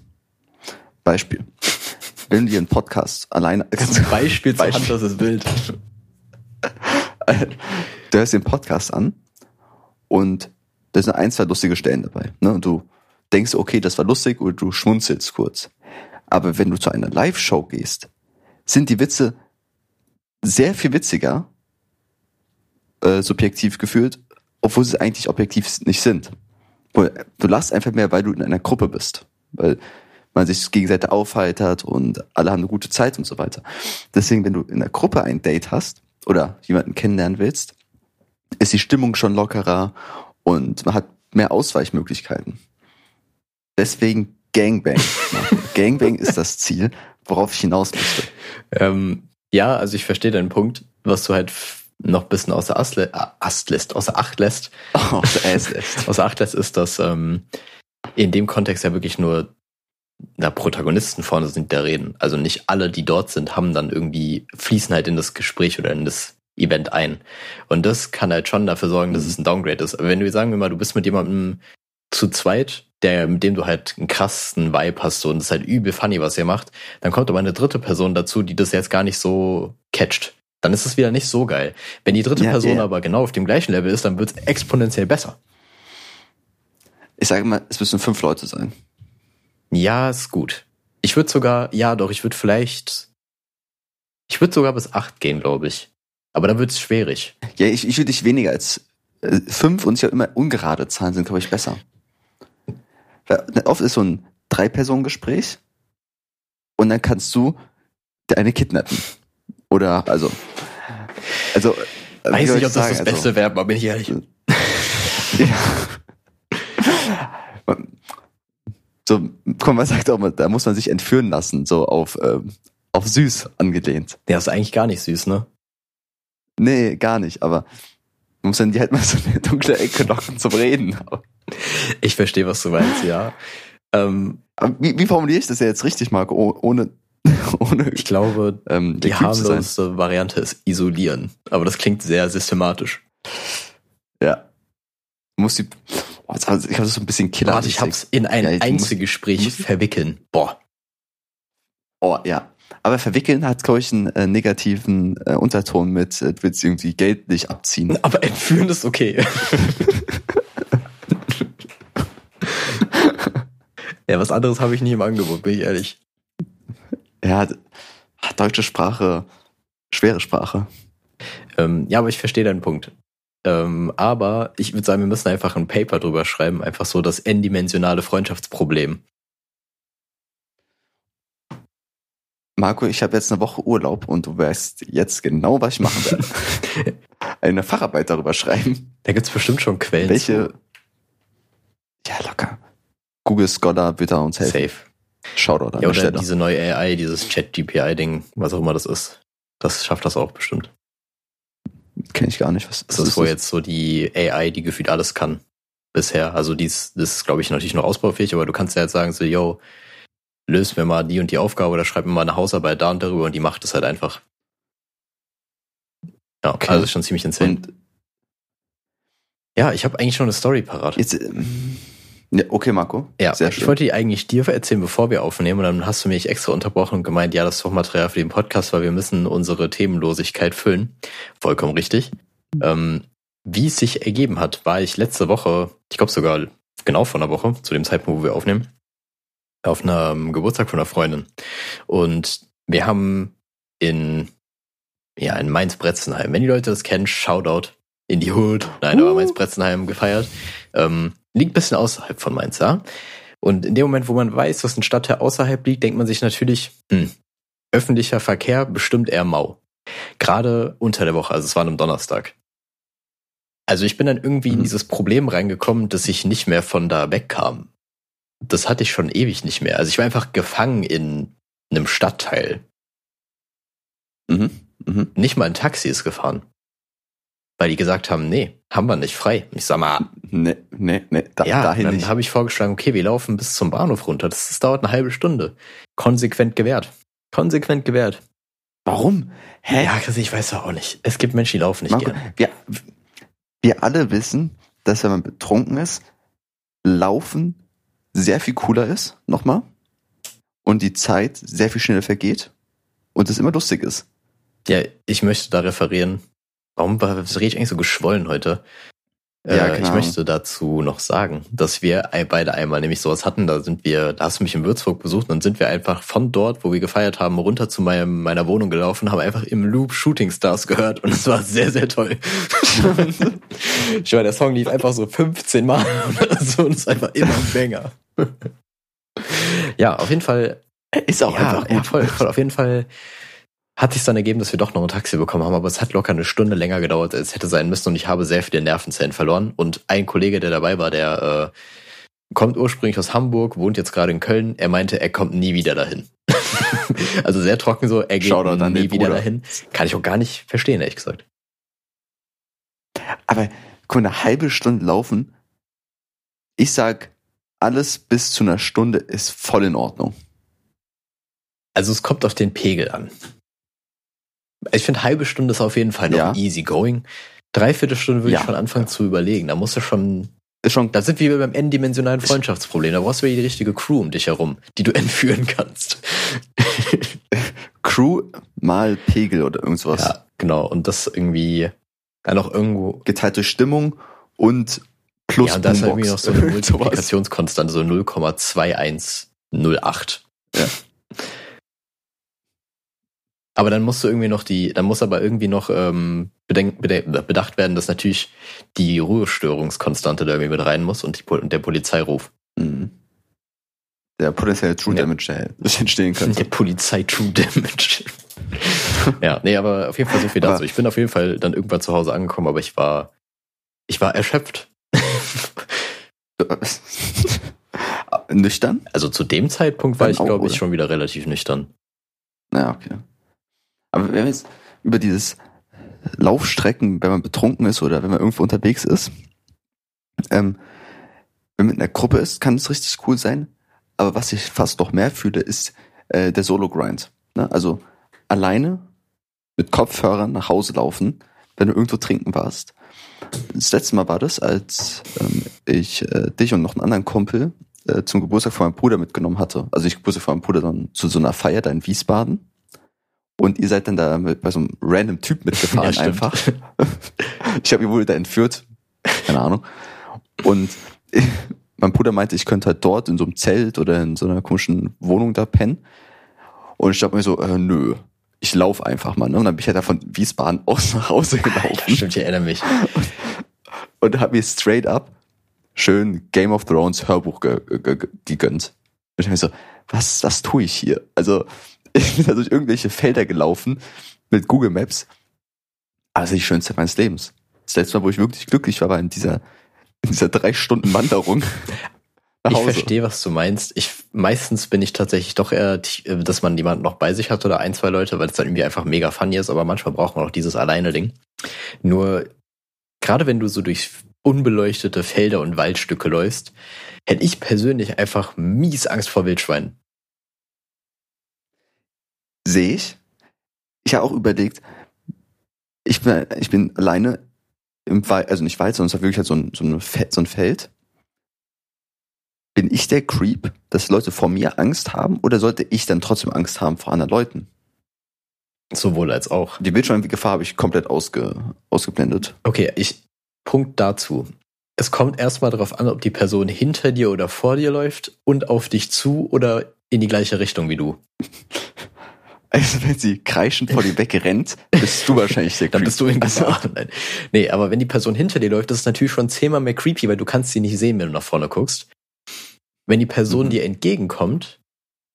Beispiel. [laughs] Wenn du dir einen Podcast alleine, ganz Beispiel Beispiel. Hand, das ist wild. [laughs] du hörst den Podcast an und da sind ein, zwei lustige Stellen dabei. Ne? Und du denkst, okay, das war lustig oder du schmunzelst kurz. Aber wenn du zu einer Live-Show gehst, sind die Witze sehr viel witziger, äh, subjektiv gefühlt, obwohl sie eigentlich objektiv nicht sind. Du lachst einfach mehr, weil du in einer Gruppe bist. Weil man sich gegenseitig aufheitert und alle haben eine gute Zeit und so weiter. Deswegen, wenn du in einer Gruppe ein Date hast oder jemanden kennenlernen willst, ist die Stimmung schon lockerer und man hat mehr Ausweichmöglichkeiten. Deswegen Gangbang. [laughs] Gangbang ist das Ziel, worauf ich hinaus möchte. Ähm, ja, also ich verstehe deinen Punkt, was du halt noch ein bisschen außer Ast, äh, Ast lässt, außer Acht lässt. Oh, der Ass lässt. Außer Acht lässt ist, dass ähm, in dem Kontext ja wirklich nur na, Protagonisten vorne sind, die da reden. Also nicht alle, die dort sind, haben dann irgendwie, fließen halt in das Gespräch oder in das Event ein. Und das kann halt schon dafür sorgen, dass Mhm. es ein Downgrade ist. Aber wenn du, sagen wir mal, du bist mit jemandem zu zweit, der, mit dem du halt einen krassen Vibe hast so, und es ist halt übel funny, was ihr macht, dann kommt aber eine dritte Person dazu, die das jetzt gar nicht so catcht. Dann ist es wieder nicht so geil. Wenn die dritte Ja, Person ja. aber genau auf dem gleichen Level ist, dann wird es exponentiell besser. Ich sage mal, es müssen fünf Leute sein. Ja, ist gut. Ich würde sogar, ja doch, ich würde vielleicht, ich würde sogar bis acht gehen, glaube ich. Aber dann wird es schwierig. Ja, ich, ich will dich weniger als äh, fünf und habe immer ungerade Zahlen sind, glaube ich, besser. Weil oft ist so ein Drei-Personen-Gespräch und dann kannst du eine kidnappen. Oder, also, also, äh, Weiß nicht, ich ob das sagen? das Also, Beste wäre, aber bin ich ehrlich. [laughs] Ja. So, komm, man sagt auch mal, da muss man sich entführen lassen, so auf, ähm, auf süß angelehnt. Der ist eigentlich gar nicht süß, ne? Nee, gar nicht, aber man muss dann die halt mal so eine dunkle Ecke locken zum Reden. Ich verstehe, was du meinst, ja. Ähm, wie, wie formuliere ich das ja jetzt richtig, Marco, oh- ohne, [laughs] ohne ich glaube, ähm, die harmloseste Variante ist isolieren. Aber das klingt sehr systematisch. Ja. Muss die, oh, ich habe das so ein bisschen Killer. Warte, ich hab's in ein Ja, Einzelgespräch du musst- verwickeln. Boah. Oh, ja. Aber verwickeln hat, glaube ich, einen äh, negativen äh, Unterton mit, äh, du willst irgendwie Geld nicht abziehen. Aber entführen ist okay. [laughs] ja, was anderes habe ich nie im Angebot, bin ich ehrlich. Ja, deutsche Sprache, schwere Sprache. Ähm, ja, aber ich verstehe deinen Punkt. Ähm, aber ich würde sagen, wir müssen einfach ein Paper drüber schreiben, einfach so das n-dimensionale Freundschaftsproblem. Marco, ich habe jetzt eine Woche Urlaub und du weißt jetzt genau, was ich machen werde. [laughs] Eine Facharbeit darüber schreiben. Da gibt's bestimmt schon Quellen. Welche. zu. Ja, locker. Google Scholar wird da uns helfen. Safe. Shoutout an Ja, der oder Stelle. diese neue AI, dieses Chat-GPI-Ding, was auch immer das ist. Das schafft das auch bestimmt. Kenne ich gar nicht. Was, Das was ist wohl jetzt so die AI, die gefühlt alles kann. Bisher. Also dies, das ist, glaube ich, natürlich noch ausbaufähig, aber du kannst ja jetzt sagen, so, yo, löst mir mal die und die Aufgabe oder schreib mir mal eine Hausarbeit da und darüber und die macht es halt einfach. Ja, Okay. also ist schon ziemlich insane. Und ja, ich habe eigentlich schon eine Story parat. jetzt, ähm, ja, okay, Marco. Ja, sehr ich schön. wollte die eigentlich dir erzählen, bevor wir aufnehmen. Und dann hast du mich extra unterbrochen und gemeint, ja, das ist doch Material für den Podcast, weil wir müssen unsere Themenlosigkeit füllen. Vollkommen richtig. Ähm, wie es sich ergeben hat, war ich letzte Woche, ich glaube sogar genau vor einer Woche, zu dem Zeitpunkt, wo wir aufnehmen, auf einem Geburtstag von einer Freundin. Und wir haben in, ja, in Mainz-Bretzenheim, wenn die Leute das kennen, Shoutout in die Hood. Nein, aber Uh. Mainz-Bretzenheim gefeiert. Ähm, liegt ein bisschen außerhalb von Mainz, ja. Und in dem Moment, wo man weiß, dass ein Stadtteil außerhalb liegt, denkt man sich natürlich, hm, öffentlicher Verkehr bestimmt eher mau. Gerade unter der Woche, also es war am Donnerstag. Also ich bin dann irgendwie in Mhm. dieses Problem reingekommen, dass ich nicht mehr von da wegkam. Das hatte ich schon ewig nicht mehr. Also ich war einfach gefangen in einem Stadtteil. Mhm. Mhm. Nicht mal ein Taxi ist gefahren. Weil die gesagt haben, nee, haben wir nicht frei. Ich sag mal, Nee, nee, nee, da, ja, dahin dann nicht. habe ich vorgeschlagen, okay, wir laufen bis zum Bahnhof runter. Das, das dauert eine halbe Stunde. Konsequent gewährt. Konsequent gewährt. Warum? Hä? Ja, ich weiß auch nicht. Es gibt Menschen, die laufen nicht Marco, gern. wir, wir alle wissen, dass wenn man betrunken ist, Laufen sehr viel cooler ist, nochmal, und die Zeit sehr viel schneller vergeht und es immer lustig ist. Ja, ich möchte da referieren. Warum war- rede ich eigentlich so geschwollen heute? Ja, äh, ich Ahnung. möchte dazu noch sagen, dass wir beide einmal nämlich sowas hatten. Da sind wir, da hast du mich in Würzburg besucht und dann sind wir einfach von dort, wo wir gefeiert haben, runter zu meinem, meiner Wohnung gelaufen, haben einfach im Loop Shooting Stars gehört und es war sehr, sehr toll. [laughs] ich war, der Song lief einfach so 15 Mal oder so und es ist einfach immer ein Banger. ja, auf jeden Fall Ist auch ja, einfach ja, gut. voll, voll. Auf jeden Fall hat sich dann ergeben, dass wir doch noch ein Taxi bekommen haben, aber es hat locker eine Stunde länger gedauert, als es hätte sein müssen und ich habe sehr viele Nervenzellen verloren. Und ein Kollege, der dabei war, der äh, kommt ursprünglich aus Hamburg, wohnt jetzt gerade in Köln. Er meinte, er kommt nie wieder dahin. [laughs] also sehr trocken so, er geht Shoutout nie wieder Bruder. dahin. Kann ich auch gar nicht verstehen, ehrlich gesagt. Aber guck mal, eine halbe Stunde laufen, ich sag, alles bis zu einer Stunde ist voll in Ordnung. Also es kommt auf den Pegel an. Ich finde, halbe Stunde ist auf jeden Fall noch Ja. easy going. Dreiviertel Stunde würde Ja. ich schon anfangen zu überlegen. Da musst du schon Ist schon, Da sind wir beim n-dimensionalen Freundschaftsproblem. Da brauchst du wieder die richtige Crew um dich herum, die du [laughs] entführen kannst. Crew mal Pegel oder irgendwas. Ja, genau. Und das irgendwie dann noch irgendwo. Geteilt durch Stimmung und plus ja, und da ist halt irgendwie noch so eine Irgend [laughs] sowas. Multiplikationskonstante, so 0,2108. Ja. Aber dann musst du irgendwie noch die, dann muss aber irgendwie noch ähm, bedenk, bede- bedacht werden, dass natürlich die Ruhestörungskonstante da irgendwie mit rein muss und, die, und der Polizeiruf. Mhm. Der potenzielle True Ja. Damage, der das entstehen [laughs] könnte. Der Polizei True Damage. [laughs] ja, nee, aber auf jeden Fall so viel dazu. Ich bin auf jeden Fall dann irgendwann zu Hause angekommen, aber ich war, ich war erschöpft. [laughs] Nüchtern? Also zu dem Zeitpunkt war Dann ich, glaube ich, schon wieder relativ nüchtern. Ja, okay. Aber wenn wir jetzt über dieses Laufstrecken, wenn man betrunken ist oder wenn man irgendwo unterwegs ist, ähm, wenn man in einer Gruppe ist, kann es richtig cool sein. Aber was ich fast noch mehr fühle, ist äh, der Solo-Grind. Ne? Also alleine mit Kopfhörern nach Hause laufen, wenn du irgendwo trinken warst. Das letzte Mal war das, als ähm, ich äh, dich und noch einen anderen Kumpel äh, zum Geburtstag von meinem Bruder mitgenommen hatte. Also ich Geburtstag von meinem Bruder dann zu so einer Feier da in Wiesbaden. Und ihr seid dann da mit, bei so einem random Typ mitgefahren Ja, einfach. [laughs] Ich habe ihn wohl da entführt. Keine Ahnung. Und [laughs] mein Bruder meinte, ich könnte halt dort in so einem Zelt oder in so einer komischen Wohnung da pennen. Und ich dachte mir so, äh, nö, ich lauf einfach mal. Ne? Und dann bin ich halt da von Wiesbaden [laughs] aus nach Hause Ja, gelaufen stimmt, ich erinnere mich. und habe mir straight up schön Game of Thrones Hörbuch ge ge ge gegönnt. Und ich hab mir so, was, was tue ich hier? Also, [laughs] ich bin da durch irgendwelche Felder gelaufen mit Google Maps. Aber ist die schönste Zeit meines Lebens. Das letzte Mal, wo ich wirklich glücklich war, war in dieser, in dieser drei Stunden Wanderung [laughs] Ich verstehe, was du meinst. Ich meistens bin ich tatsächlich doch eher, dass man jemanden noch bei sich hat oder ein, zwei Leute, weil es dann irgendwie einfach mega funny ist, aber manchmal braucht man auch dieses Alleine-Ding. Nur, gerade wenn du so durch unbeleuchtete Felder und Waldstücke läufst, hätte ich persönlich einfach mies Angst vor Wildschweinen. Sehe ich. Ich habe auch überlegt, ich bin, ich bin alleine im Wald, also nicht Wald, sondern es war wirklich halt so ein, so, ein Fe- so ein Feld. Bin ich der Creep, dass Leute vor mir Angst haben oder sollte ich dann trotzdem Angst haben vor anderen Leuten? Sowohl als auch. Die Wildschweingefahr habe ich komplett ausge, ausgeblendet. Okay, ich, Punkt dazu. Es kommt erstmal darauf an, ob die Person hinter dir oder vor dir läuft und auf dich zu oder in die gleiche Richtung wie du. [laughs] Also wenn sie kreischend vor dir wegrennt, bist du wahrscheinlich der Creep. [laughs] Dann bist du in Also, Gefahr. Nein. Nee, aber wenn die Person hinter dir läuft, das ist natürlich schon zehnmal mehr creepy, weil du kannst sie nicht sehen, wenn du nach vorne guckst. Wenn die Person Mhm. dir entgegenkommt,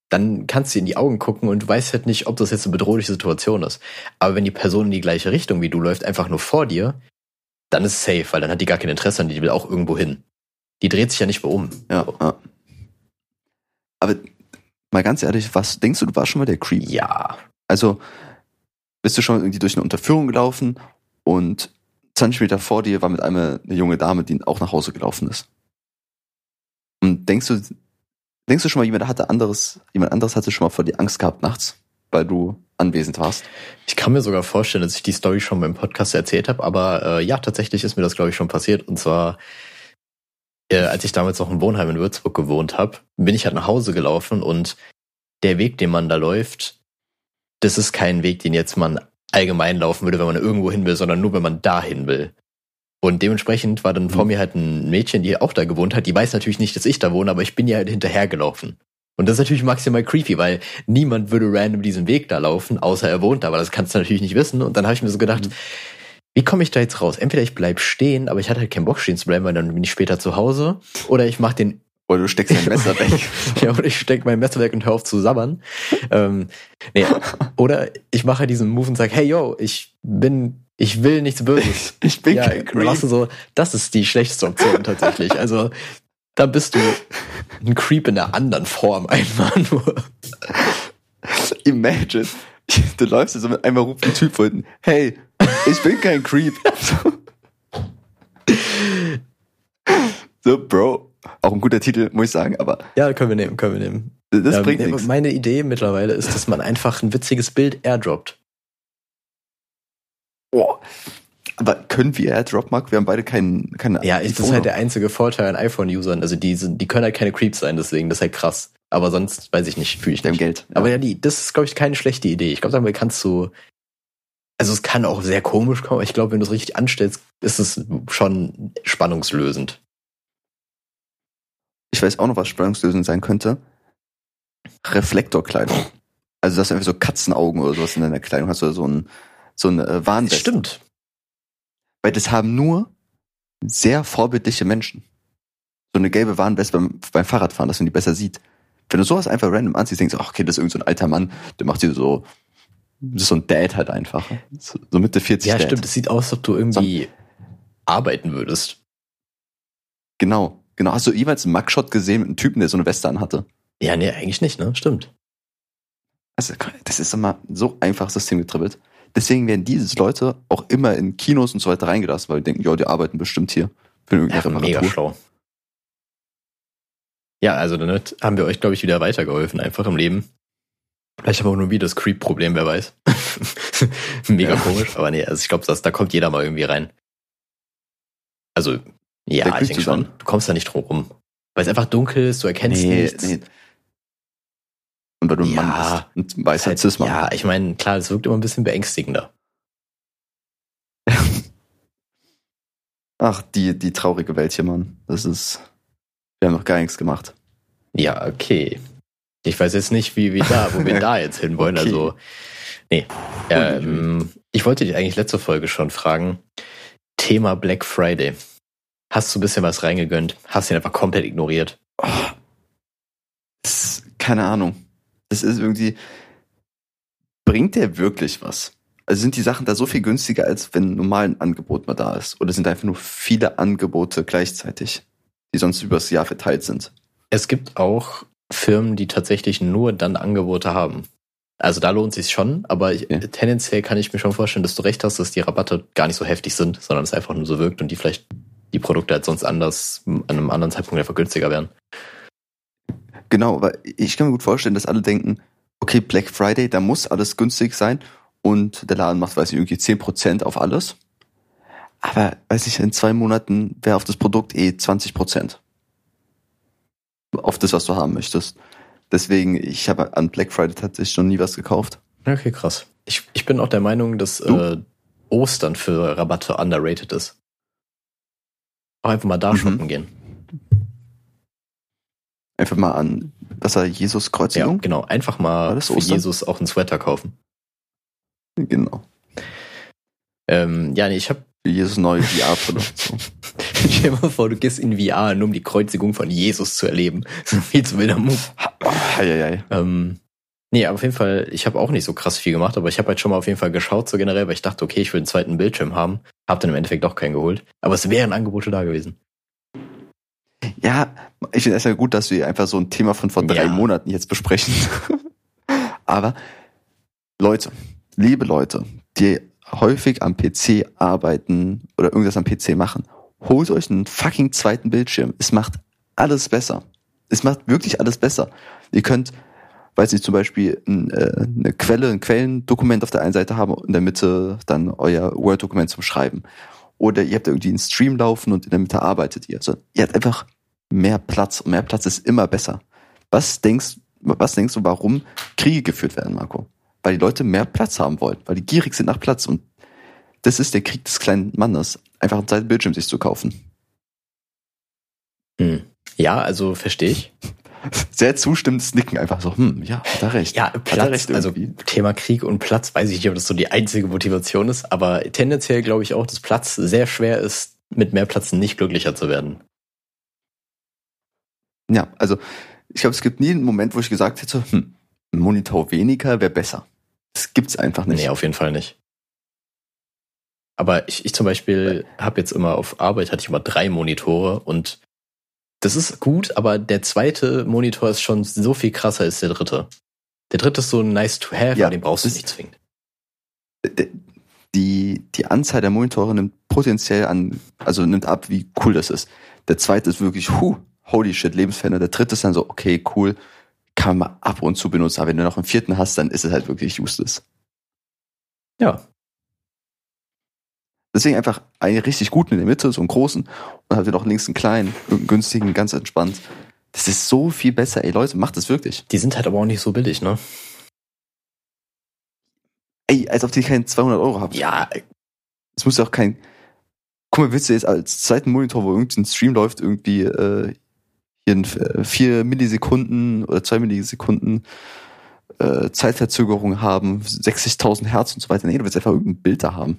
dann kannst du in die Augen gucken und du weißt halt nicht, ob das jetzt eine bedrohliche Situation ist. Aber wenn die Person in die gleiche Richtung wie du läuft, einfach nur vor dir, dann ist es safe, weil dann hat die gar kein Interesse an dir, die will auch irgendwo hin. Die dreht sich ja nicht mehr um. Ja, ja. Aber mal ganz ehrlich, was denkst du, du warst schon mal der Creep? Ja. Also bist du schon irgendwie durch eine Unterführung gelaufen und 20 Meter vor dir war mit einmal eine junge Dame, die auch nach Hause gelaufen ist. Und denkst du, denkst du schon mal, jemand hatte anderes, jemand anderes hatte schon mal vor dir Angst gehabt nachts, weil du anwesend warst? Ich kann mir sogar vorstellen, dass ich die Story schon beim Podcast erzählt habe, aber äh, ja, tatsächlich ist mir das, glaube ich, schon passiert. Und zwar, äh, als ich damals noch im Wohnheim in Würzburg gewohnt habe, bin ich halt nach Hause gelaufen und der Weg, den man da läuft, das ist kein Weg, den jetzt man allgemein laufen würde, wenn man irgendwo hin will, sondern nur, wenn man dahin will. Und dementsprechend war dann vor Mhm. mir halt ein Mädchen, die auch da gewohnt hat. Die weiß natürlich nicht, dass ich da wohne, aber ich bin ihr halt hinterhergelaufen. Und das ist natürlich maximal creepy, weil niemand würde random diesen Weg da laufen, außer er wohnt da, aber das kannst du natürlich nicht wissen. Und dann habe ich mir so gedacht, Mhm. Wie komme ich da jetzt raus? Entweder ich bleib stehen, aber ich hatte halt keinen Bock stehen zu bleiben, weil dann bin ich später zu Hause. Oder ich mache den Oder du steckst dein Messer weg. [laughs] ja, oder ich steck mein Messer weg und hör auf zu sabbern. ähm, nee, oder ich mache diesen Move und sag, hey yo, ich bin, ich will nichts Böses. [laughs] Ich bin ja, machst du Creep. so, das ist die schlechteste Option tatsächlich. Also da bist du ein Creep in einer anderen Form einfach nur. Imagine, [laughs] du läufst so mit einmal ruft ein Typ von hinten, hey, ich bin kein Creep. [laughs] So, Bro. Auch ein guter Titel, muss ich sagen, aber Ja, können wir nehmen, können wir nehmen. das Ja, bringt nichts. Meine Idee mittlerweile ist, dass man einfach ein witziges Bild airdroppt. Boah. Aber können wir AirDrop, Mark? Wir haben beide keinen, keine Ja, das ist halt der einzige Vorteil an iPhone-Usern. Also die, sind, die können halt keine Creeps sein, deswegen, das ist halt krass. Aber sonst weiß ich nicht, fühle ich nicht. Geld. Aber ja, die, das ist, glaube ich, keine schlechte Idee. Ich glaube, damit kannst du. Also es kann auch sehr komisch kommen, aber ich glaube, wenn du es richtig anstellst, ist es schon spannungslösend. Ich weiß auch noch, was spannungslösend sein könnte. Reflektorkleidung. Also, dass du einfach so Katzenaugen oder sowas in deiner Kleidung hast oder so ein, so eine äh. Stimmt. Weil das haben nur sehr vorbildliche Menschen. So eine gelbe Warnweste beim, beim Fahrradfahren, dass man die besser sieht. Wenn du sowas einfach random anziehst, denkst du, ach, okay, das ist irgend so ein alter Mann, der macht dir so, das ist so ein Dad halt einfach. So, so Mitte 40 Ja, Dad. stimmt. Es sieht aus, als ob du irgendwie arbeiten würdest. Genau, genau. Hast du jemals einen Mugshot gesehen mit einem Typen, der so eine Weste anhatte? Ja, nee, eigentlich nicht, ne? Stimmt. Also, das ist immer so einfach systemgetribbelt. Deswegen werden diese Leute auch immer in Kinos und so weiter reingelassen, weil die denken, ja, die arbeiten bestimmt hier. Für Ja, irgendeine mega Reparatur. schlau. Ja, also damit haben wir euch, glaube ich, wieder weitergeholfen, einfach im Leben. Vielleicht aber auch nur wieder das Creep-Problem, wer weiß. [laughs] mega Ja. komisch, aber nee, also ich glaube, da kommt jeder mal irgendwie rein. Also, ja, ich denke schon. Du kommst da nicht drum rum. Weil es einfach dunkel ist, du erkennst Nee, nichts. nee. Und weil du ein Ja, Mann bist. Ein weißer halt, Cis-Mann. ja, ich meine, klar, es wirkt immer ein bisschen beängstigender. [laughs] Ach, die, die traurige Welt hier, Mann. Das ist. Wir haben noch gar nichts gemacht. Ja, okay. Ich weiß jetzt nicht, wie wir da, wo wir [laughs] da jetzt hinwollen. Okay. Also, nee. Ähm, ich wollte dich eigentlich letzte Folge schon fragen. Thema Black Friday. Hast du ein bisschen was reingegönnt? Hast ihn einfach komplett ignoriert? Oh, das, keine Ahnung. Das ist irgendwie. Bringt der wirklich was? Also sind die Sachen da so viel günstiger, als wenn normal ein Angebot mal da ist? Oder sind einfach nur viele Angebote gleichzeitig, die sonst übers Jahr verteilt sind? Es gibt auch Firmen, die tatsächlich nur dann Angebote haben. Also da lohnt sich schon, aber ich, Ja. tendenziell kann ich mir schon vorstellen, dass du recht hast, dass die Rabatte gar nicht so heftig sind, sondern es einfach nur so wirkt und die vielleicht die Produkte halt sonst anders an einem anderen Zeitpunkt einfach günstiger wären. Genau, weil ich kann mir gut vorstellen, dass alle denken, okay, Black Friday, da muss alles günstig sein und der Laden macht, weiß ich, irgendwie 10% auf alles. Aber, weiß ich, in zwei Monaten wäre auf das Produkt eh 20%. Auf das, was du haben möchtest. Deswegen, ich habe an Black Friday tatsächlich noch nie was gekauft. Okay, krass. Ich, ich bin auch der Meinung, dass äh, Ostern für Rabatte underrated ist. Auch einfach mal da Mhm. shoppen gehen. Einfach mal an, was war Jesus Ja, Kreuzigung? genau. Einfach mal das für Ostern? Jesus auch einen Sweater kaufen. Genau. Ähm, ja, nee, ich habe Für Jesus neue VR-Brille. So. [laughs] Stell dir mal vor, du gehst in VR, nur um die Kreuzigung von Jesus zu erleben. [laughs] Ein viel zu wilder Move. Hei, hei. Ähm, nee, aber auf jeden Fall, ich habe auch nicht so krass viel gemacht, aber ich habe halt schon mal auf jeden Fall geschaut, so generell, weil ich dachte, okay, ich will einen zweiten Bildschirm haben. Hab dann im Endeffekt doch keinen geholt. Aber es wären Angebote da gewesen. Ja, ich finde es ja gut, dass wir einfach so ein Thema von vor drei Ja. Monaten jetzt besprechen. [laughs] Aber Leute, liebe Leute, die häufig am PC arbeiten oder irgendwas am PC machen, holt euch einen fucking zweiten Bildschirm. Es macht alles besser. Es macht wirklich alles besser. Ihr könnt, weiß nicht, zum Beispiel ein, äh, eine Quelle, ein Quellendokument auf der einen Seite haben und in der Mitte dann euer Word-Dokument zum Schreiben. Oder ihr habt irgendwie einen Stream laufen und in der Mitte arbeitet ihr. Also ihr habt einfach mehr Platz und mehr Platz ist immer besser. Was denkst, was denkst du, warum Kriege geführt werden, Marco? Weil die Leute mehr Platz haben wollen, weil die gierig sind nach Platz und das ist der Krieg des kleinen Mannes, einfach einen zweiten Bildschirm sich zu kaufen. Hm. Ja, also verstehe ich. [laughs] Sehr zustimmendes Nicken, einfach so, hm, ja, hat er recht. Ja, Platz, recht also. Thema Krieg und Platz, weiß ich nicht, ob das so die einzige Motivation ist, aber tendenziell glaube ich auch, dass Platz sehr schwer ist, mit mehr Platz nicht glücklicher zu werden. Ja, also ich glaube, es gibt nie einen Moment, wo ich gesagt hätte, hm, ein Monitor weniger wäre besser. Das gibt's einfach nicht. Nee, auf jeden Fall nicht. Aber ich, ich zum Beispiel habe jetzt immer auf Arbeit hatte ich immer drei Monitore und das ist gut, aber der zweite Monitor ist schon so viel krasser als der dritte. Der dritte ist so nice to have, Ja, aber den brauchst du nicht zwingend. die, die Anzahl der Monitore nimmt potenziell an, also nimmt ab, wie cool das ist. Der zweite ist wirklich, huh, holy shit, Lebensferne. Der dritte ist dann so, okay, cool, kann man ab und zu benutzen. Aber wenn du noch einen vierten hast, dann ist es halt wirklich useless. Ja, Deswegen einfach einen richtig guten in der Mitte, so einen großen, und habt ihr noch links einen kleinen, einen günstigen, ganz entspannt. Das ist so viel besser. Ey, Leute, macht das wirklich. die sind halt aber auch nicht so billig, ne? Ey, als ob die keinen 200 Euro habt. Ja, Es muss ja auch kein. Guck mal, willst du jetzt als zweiten Monitor, wo irgendwie ein Stream läuft, irgendwie äh, in äh, vier Millisekunden oder zwei Millisekunden äh, Zeitverzögerung haben, 60.000 Hertz und so weiter. Nee, du willst einfach irgendein Bild da haben.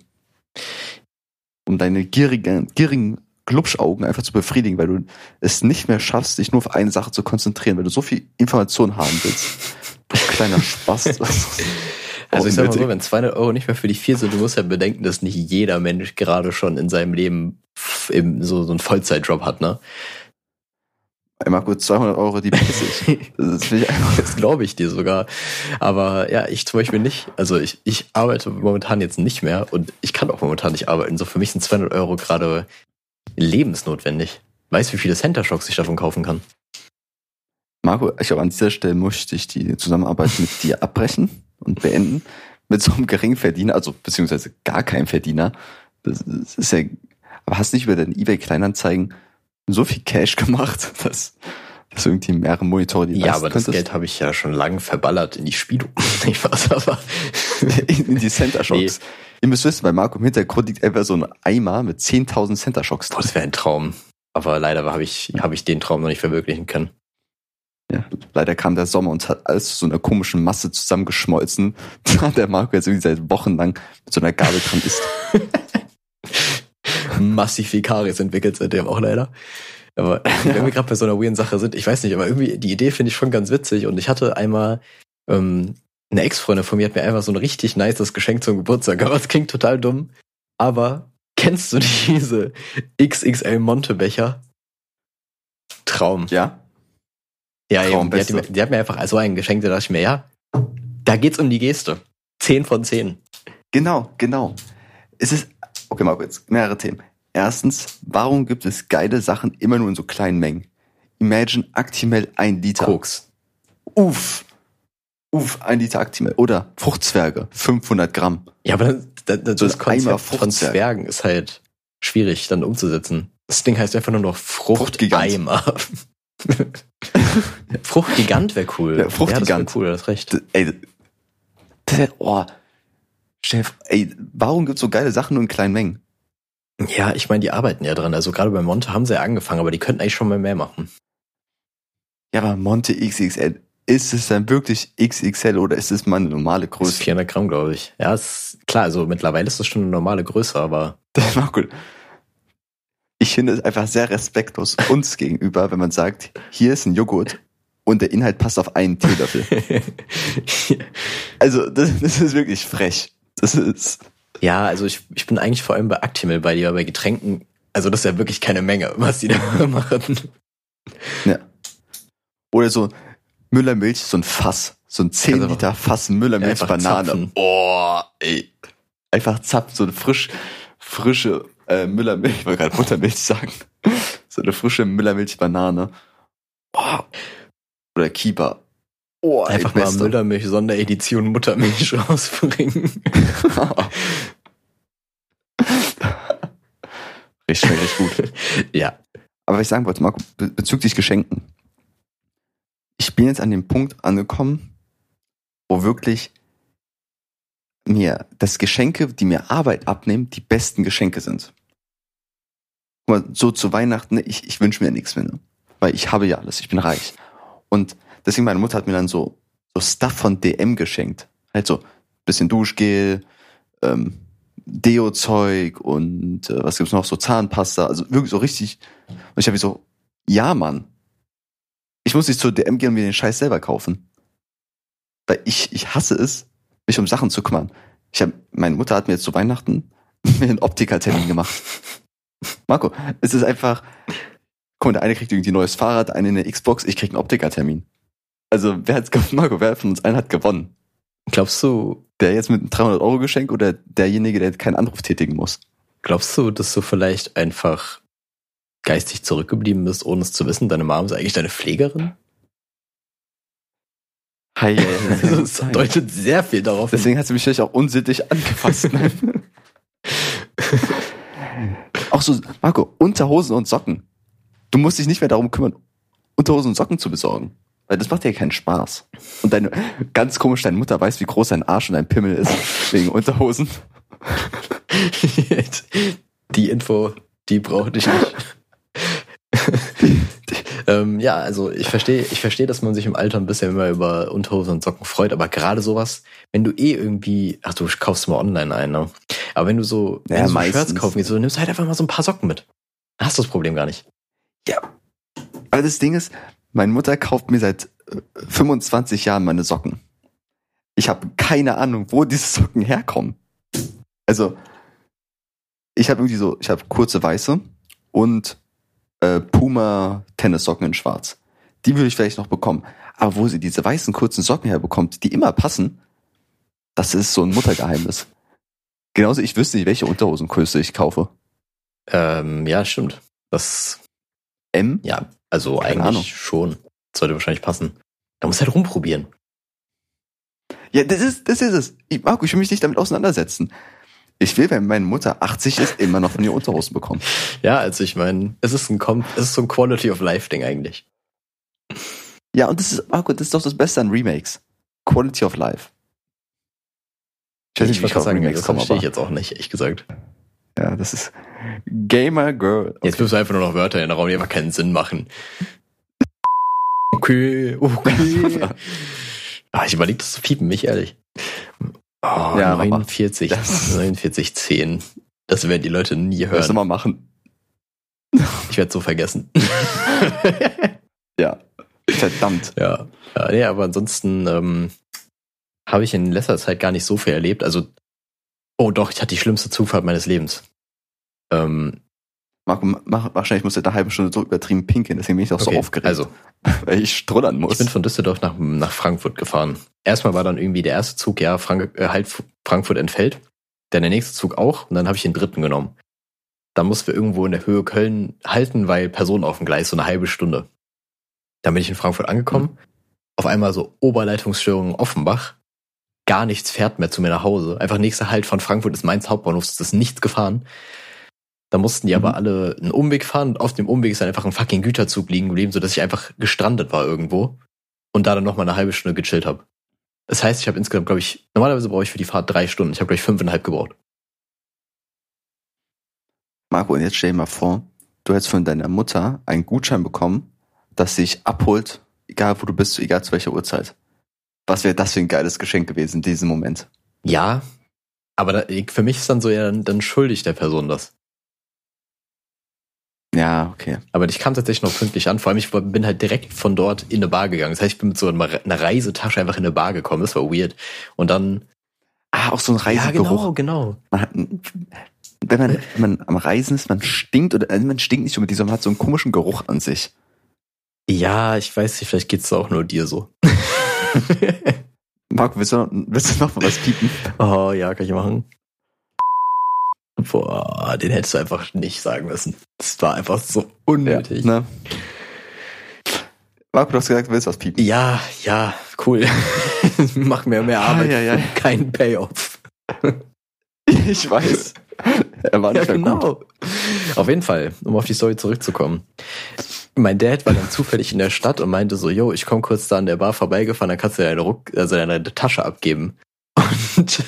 Um deine gierigen, gierigen Glubschaugen einfach zu befriedigen, weil du es nicht mehr schaffst, dich nur auf eine Sache zu konzentrieren, weil du so viel Information haben willst. Du kleiner Spaß. [laughs] Also ich sag mal so, wenn 200 Euro nicht mehr für dich viel sind, du musst ja bedenken, dass nicht jeder Mensch gerade schon in seinem Leben so, so einen Vollzeitjob hat, ne? Ey, Marco, 200 Euro, die piss ich. [laughs] Das Das glaube ich dir sogar. Aber ja, ich zum Beispiel nicht. Also ich, ich arbeite momentan jetzt nicht mehr und ich kann auch momentan nicht arbeiten. So für mich sind 200 Euro gerade lebensnotwendig. Weißt du, wie viele Center Shocks ich davon kaufen kann? Marco, ich glaube, an dieser Stelle möchte ich die Zusammenarbeit mit dir abbrechen und beenden. Mit so einem Geringverdiener, also beziehungsweise gar keinem Verdiener. Das ist ja, aber hast du nicht über deine eBay Kleinanzeigen so viel Cash gemacht, [laughs] dass, dass irgendwie mehrere Monitore die Ja, aber das könntest? Geld habe ich ja schon lange verballert in die Spielo. Nicht [laughs] was, aber [laughs] in, die Center Shocks. Ihr müsst wissen, bei Marco im Hintergrund liegt einfach so ein Eimer mit 10.000 Center Shocks boah, das wäre ein Traum. Aber leider habe ich, habe ich den Traum noch nicht verwirklichen können. Ja, leider kam der Sommer und hat alles zu so einer komischen Masse zusammengeschmolzen, da der Marco jetzt irgendwie seit Wochen lang mit so einer Gabel dran ist. Massiv viel Karies entwickelt seitdem auch leider. Aber [laughs] wenn wir gerade bei so einer weirden Sache sind, ich weiß nicht, aber irgendwie die Idee finde ich schon ganz witzig und ich hatte einmal ähm, eine Ex-Freundin von mir hat mir einfach so ein richtig nices Geschenk zum Geburtstag gemacht. Das klingt total dumm, aber kennst du diese XXL Montebecher? Traum. Ja? Ja, eben. Die hat, mir, die hat mir einfach so einen geschenkt, da dachte ich mir, ja, da geht's um die Geste. Zehn von zehn. Genau, genau. Es ist, okay, mal kurz, mehrere Themen. Erstens, warum gibt es geile Sachen immer nur in so kleinen Mengen? Imagine Actimel ein Liter. Koks. Uff. Uff, ein Liter Actimel. Oder Fruchtzwerge, 500 Gramm. Ja, aber das, das, das, Konzept von. Zwergen ist halt schwierig dann umzusetzen. Das Ding heißt einfach nur noch Fruchtgigant. Fruchteimer. [laughs] Fruchtgigant wäre cool. Ja, Fruchtgigant. Ja, das wär cool, das recht. Ey, das wär, oh, Chef, ey, warum gibt's so geile Sachen nur in kleinen Mengen? Ja, ich meine, die arbeiten ja dran. Also gerade bei Monte haben sie ja angefangen, aber die könnten eigentlich schon mal mehr machen. Ja, aber Monte XXL, ist es dann wirklich XXL oder ist es mal eine normale Das ist Größe? 400 Gramm, glaube ich. Ja, ist klar. Also mittlerweile ist das schon eine normale Größe, aber [laughs] Das war gut. Ich finde es einfach sehr respektlos [laughs] uns gegenüber, wenn man sagt, hier ist ein Joghurt und der Inhalt passt auf einen Teelöffel. [laughs] Also, das, das ist wirklich frech. Das ist, ja, also ich, ich bin eigentlich vor allem bei Actimel bei dir, bei Getränken. Also das ist ja wirklich keine Menge, was die da [laughs] machen. ja. Oder so Müllermilch, so ein Fass, so ein 10 Also, Liter Fass Müllermilch, Banane. zapfen. Oh, ey. Einfach zapfen, so eine frisch, frische äh, Müllermilch, ich wollte gerade Muttermilch sagen. [laughs] So eine frische Müllermilch, Banane. Oh. Oder Keeper. Oh, Einfach mal. Müllermilch Sonderedition Muttermilch [laughs] rausbringen. [laughs] richtig, richtig gut. ja. Aber was ich sagen wollte, Marco, be- bezüglich Geschenken. Ich bin jetzt an dem Punkt angekommen, wo wirklich mir das Geschenke, die mir Arbeit abnehmen, die besten Geschenke sind. Guck mal, so zu Weihnachten, ich, ich wünsche mir nichts mehr, ne? weil ich habe ja alles, ich bin reich. Und deswegen meine Mutter hat mir dann so, so Stuff von DM geschenkt. Halt so bisschen Duschgel, ähm, Deo-Zeug und äh, was gibt's noch, so Zahnpasta, also wirklich so richtig. Und ich habe so, ja Mann, ich muss nicht zur DM gehen und mir den Scheiß selber kaufen. Weil ich, ich hasse es, mich um Sachen zu kümmern. Ich hab, meine Mutter hat mir jetzt zu Weihnachten [laughs] mir einen Optikertermin gemacht. [laughs] Marco, es ist einfach, guck mal, der eine kriegt irgendwie ein neues Fahrrad, eine eine Xbox, ich krieg einen Optikertermin. Also, wer hat's gewonnen? Marco, wer von uns allen hat gewonnen? Glaubst du, Der jetzt mit einem 300 Euro Geschenk oder derjenige, der keinen Anruf tätigen muss? glaubst du, dass du vielleicht einfach geistig zurückgeblieben bist, ohne es zu wissen? Deine Mom ist eigentlich deine Pflegerin? Hi, Also, [laughs] Das deutet sehr viel darauf. Deswegen hat sie mich vielleicht auch unsittlich angefasst. Ne? [laughs] auch so, Marco, Unterhosen und Socken. Du musst dich nicht mehr darum kümmern, Unterhosen und Socken zu besorgen. Weil das macht dir keinen Spaß. Und deine, ganz komisch, deine Mutter weiß, wie groß dein Arsch und dein Pimmel ist, wegen Unterhosen. [laughs] die Info, die brauchte ich nicht. [laughs] ähm, ja, also ich verstehe, ich verstehe, dass man sich im Alter ein bisschen immer über Unterhosen und Socken freut, aber gerade sowas, wenn du eh irgendwie, ach du kaufst mal online ein, ne? Aber wenn du so, wenn Ja, du so. Shirts kaufen willst, so nimmst du halt einfach mal so ein paar Socken mit. Dann hast du das Problem gar nicht. Ja. Aber das Ding ist, meine Mutter kauft mir seit äh, 25 Jahren meine Socken. Ich habe keine Ahnung, wo diese Socken herkommen. Also, ich habe irgendwie so, ich habe kurze weiße und äh, Puma Tennissocken in schwarz. Die würde ich vielleicht noch bekommen. Aber wo sie diese weißen kurzen Socken herbekommt, die immer passen, das ist so ein Muttergeheimnis. [laughs] Genauso, ich wüsste nicht, welche Unterhosengröße ich kaufe. Ähm, ja, stimmt. Das, M? ja, also Keine eigentlich Ahnung. schon. Sollte wahrscheinlich passen. Da musst du halt rumprobieren. Ja, das ist, das ist es. Ich, Marco, ich will mich nicht damit auseinandersetzen. Ich will, wenn meine Mutter 80 ist, immer noch von ihr Unterhosen bekommen. [laughs] Ja, also ich meine, es ist ein Com es ist so ein Quality of Life Ding eigentlich. Ja, und das ist, Marco, das ist doch das Beste an Remakes. Quality of Life. Ich, nicht, wie wollte gerade sagen, Remakes das komme, verstehe ich jetzt auch nicht, ehrlich gesagt. Ja, das ist Gamer Girl. Jetzt wirfst du einfach nur noch Wörter in den Raum, die einfach keinen Sinn machen. Okay, okay. [laughs] ah, ich überlege das zu piepen, mich ehrlich. Oh, Ja, mach mal. 49, Das- 49, 10. Das werden die Leute nie hören. mal machen? Ich werde so vergessen. [laughs] Ja. Verdammt. ja. ja, nee, aber ansonsten ähm, habe ich in letzter Zeit gar nicht so viel erlebt. Also, oh doch, ich hatte die schlimmste Zugfahrt meines Lebens. Ähm, Marco, mach, wahrscheinlich muss er eine halbe Stunde so übertrieben pinkeln, deswegen bin ich auch so Okay, aufgeregt. Also, [laughs] weil ich strullern muss. ich bin von Düsseldorf nach, nach Frankfurt gefahren. Erstmal war dann irgendwie der erste Zug, ja, Frank, äh, halt Frankfurt entfällt. Dann der nächste Zug auch und dann habe ich den dritten genommen. Dann mussten wir irgendwo in der Höhe Köln halten, weil Personen auf dem Gleis, so eine halbe Stunde. Dann bin ich in Frankfurt angekommen. Auf einmal so Oberleitungsstörungen Offenbach. Gar nichts fährt mehr zu mir nach Hause. Einfach nächster Halt von Frankfurt ist Mainz Hauptbahnhof, es ist nichts gefahren. Da mussten die Mhm. aber alle einen Umweg fahren und auf dem Umweg ist dann einfach ein fucking Güterzug liegen geblieben, sodass ich einfach gestrandet war irgendwo und da dann noch mal eine halbe Stunde gechillt habe. Das heißt, ich habe insgesamt, glaube ich, normalerweise brauche ich für die Fahrt drei Stunden. Ich habe, glaube ich, fünfeinhalb gebraucht. Marco, und jetzt stell dir mal vor, du hättest von deiner Mutter einen Gutschein bekommen, dass sie dich abholt, egal wo du bist, egal zu welcher Uhrzeit. Was wäre das für ein geiles Geschenk gewesen in diesem Moment? Ja, aber da, für mich ist dann so, ja, dann, dann schuldig der Person das. Ja, okay. Aber ich kam tatsächlich noch pünktlich an. Vor allem, ich bin halt direkt von dort in eine Bar gegangen. Das heißt, ich bin mit so einer Reisetasche einfach in eine Bar gekommen. Das war weird. Und dann. Ah, auch so ein Ja, Reisegeruch. genau, genau. Man hat, wenn, man, wenn man am Reisen ist, man stinkt oder also man stinkt nicht unbedingt, sondern man hat so einen komischen Geruch an sich. Ja, ich weiß nicht, vielleicht geht's auch nur dir so. [laughs] [laughs] Marco, willst du, noch, willst du noch mal was piepen? oh ja, kann ich machen. Boah, den hättest du einfach nicht sagen müssen. Das war einfach so unnötig. ne? Marco, du hast gesagt, du willst was piepen. Ja, ja, cool. [laughs] Mach mir mehr Arbeit Ah, ja, ja. keinen Payoff. [laughs] Ich weiß. Er war Ja, nicht gut. genau. Auf jeden Fall, um auf die Story zurückzukommen. Mein Dad war dann zufällig in der Stadt und meinte so, yo, ich komme kurz da an der Bar vorbeigefahren, dann kannst du deine, Ruck also deine Tasche abgeben. [laughs] Und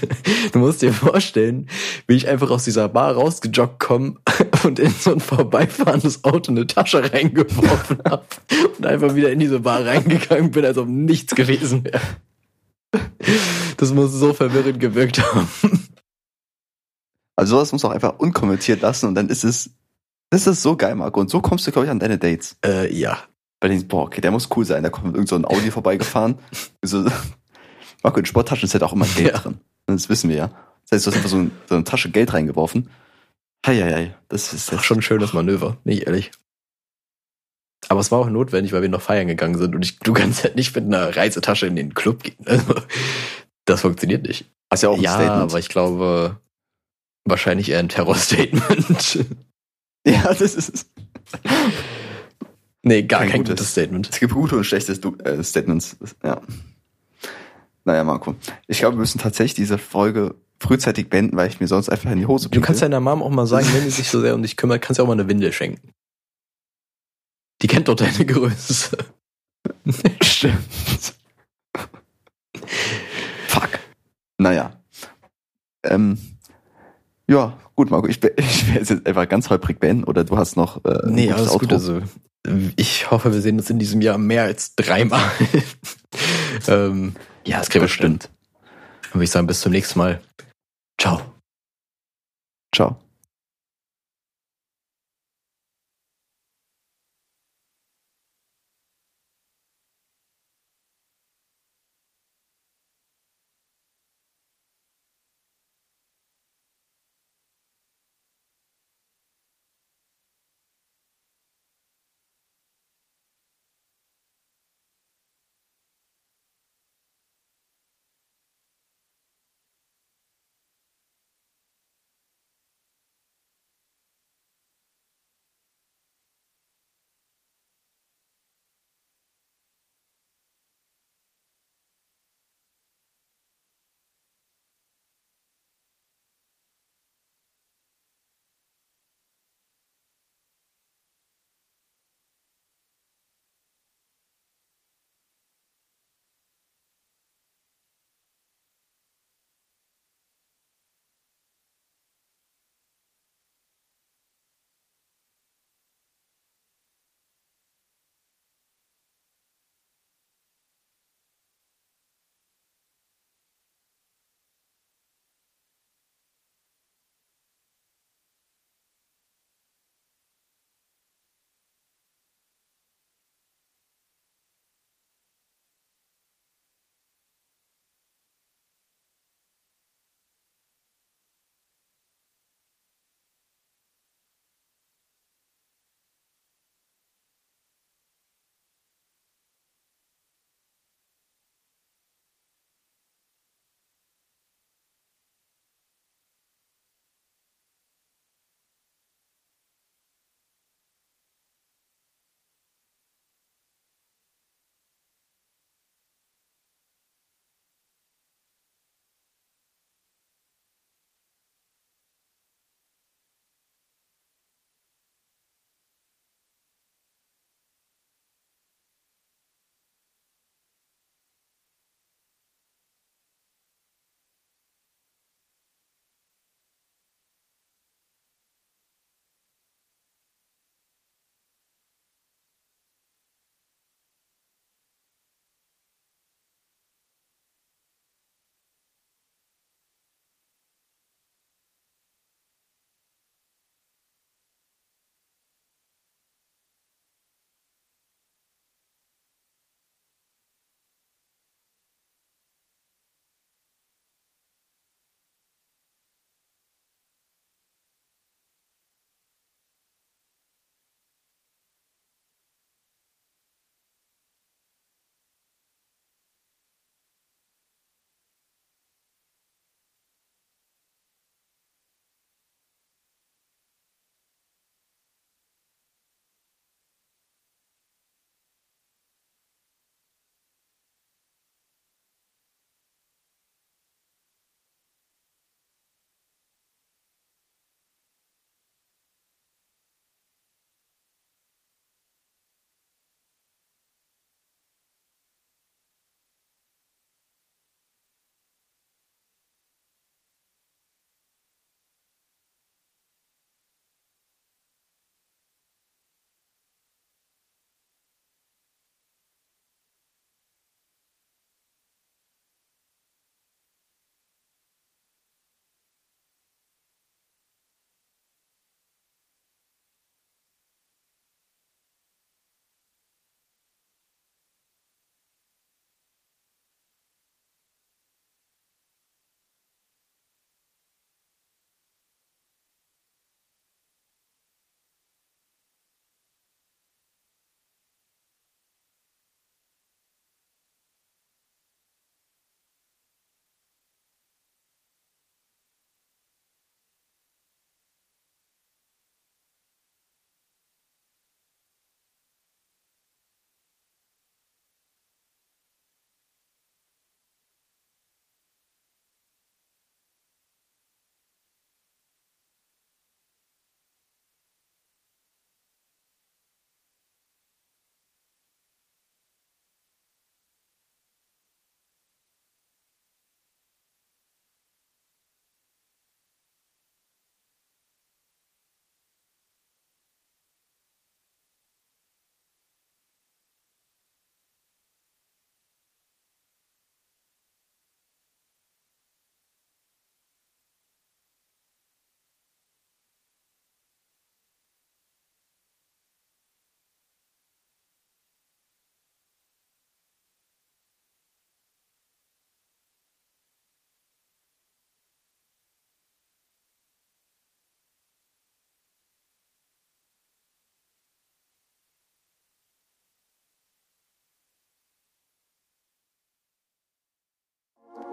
du musst dir vorstellen, wie ich einfach aus dieser Bar rausgejoggt komme und in so ein vorbeifahrendes Auto eine Tasche reingeworfen [laughs] habe und einfach wieder in diese Bar reingegangen bin, als ob nichts gewesen wäre. Das muss so verwirrend gewirkt haben. Also sowas muss auch einfach unkommentiert lassen und dann ist es, das ist so geil, Marco. Und so kommst du, glaube ich, an deine Dates. Äh, ja, Bei denen, boah, okay, der muss cool sein. Da kommt mit irgend so ein Audi vorbeigefahren. [laughs] so, Marco, in Sporttaschen ist halt auch immer Geld Ja. drin. Das wissen wir ja. Das heißt, du hast einfach so, ein, so eine Tasche Geld reingeworfen. Heieiei, das ist Das war schon ein schönes Manöver, nicht ehrlich. Aber es war auch notwendig, weil wir noch feiern gegangen sind und ich, du kannst halt nicht mit einer Reisetasche in den Club gehen. [laughs] Also, das funktioniert nicht. Hast ja auch ein ja, Statement. aber ich glaube, wahrscheinlich eher ein Terrorstatement. [laughs] ja, das ist. nee, gar Kein kein, gutes. gutes Statement. Es gibt gute und schlechte äh, Statements. Ja. Naja, Marco. Ich glaube, wir müssen tatsächlich diese Folge frühzeitig beenden, weil ich mir sonst einfach in die Hose Du kannst deiner Mom auch mal sagen, wenn sie sich so sehr um dich kümmert, kannst du auch mal eine Windel schenken. Die kennt doch deine Größe. [laughs] Stimmt. Fuck. Naja. Ähm, ja, gut, Marco, ich, [laughs] ich werde es jetzt einfach ganz holprig beenden oder du hast noch äh, Nee, alles gut. Outro? Also, ich hoffe, wir sehen uns in diesem Jahr mehr als dreimal. [laughs] ähm, ja, das kriegen wir bestimmt. Dann würde ich sagen, bis zum nächsten Mal. Ciao. Ciao.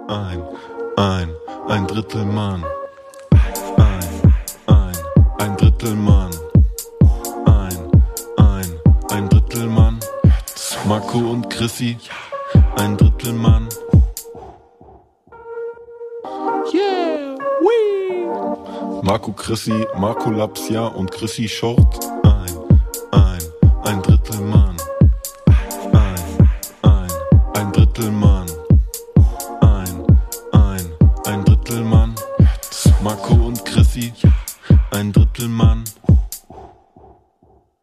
Ein, ein, ein Drittel Mann. Ein, ein, ein Drittel Mann. Ein, ein, ein Drittel Mann. Marco und Chrissy, ein Drittel Mann. Yeah, wee. Marco Chrissy, Marco Lapsia und Chrissy Short.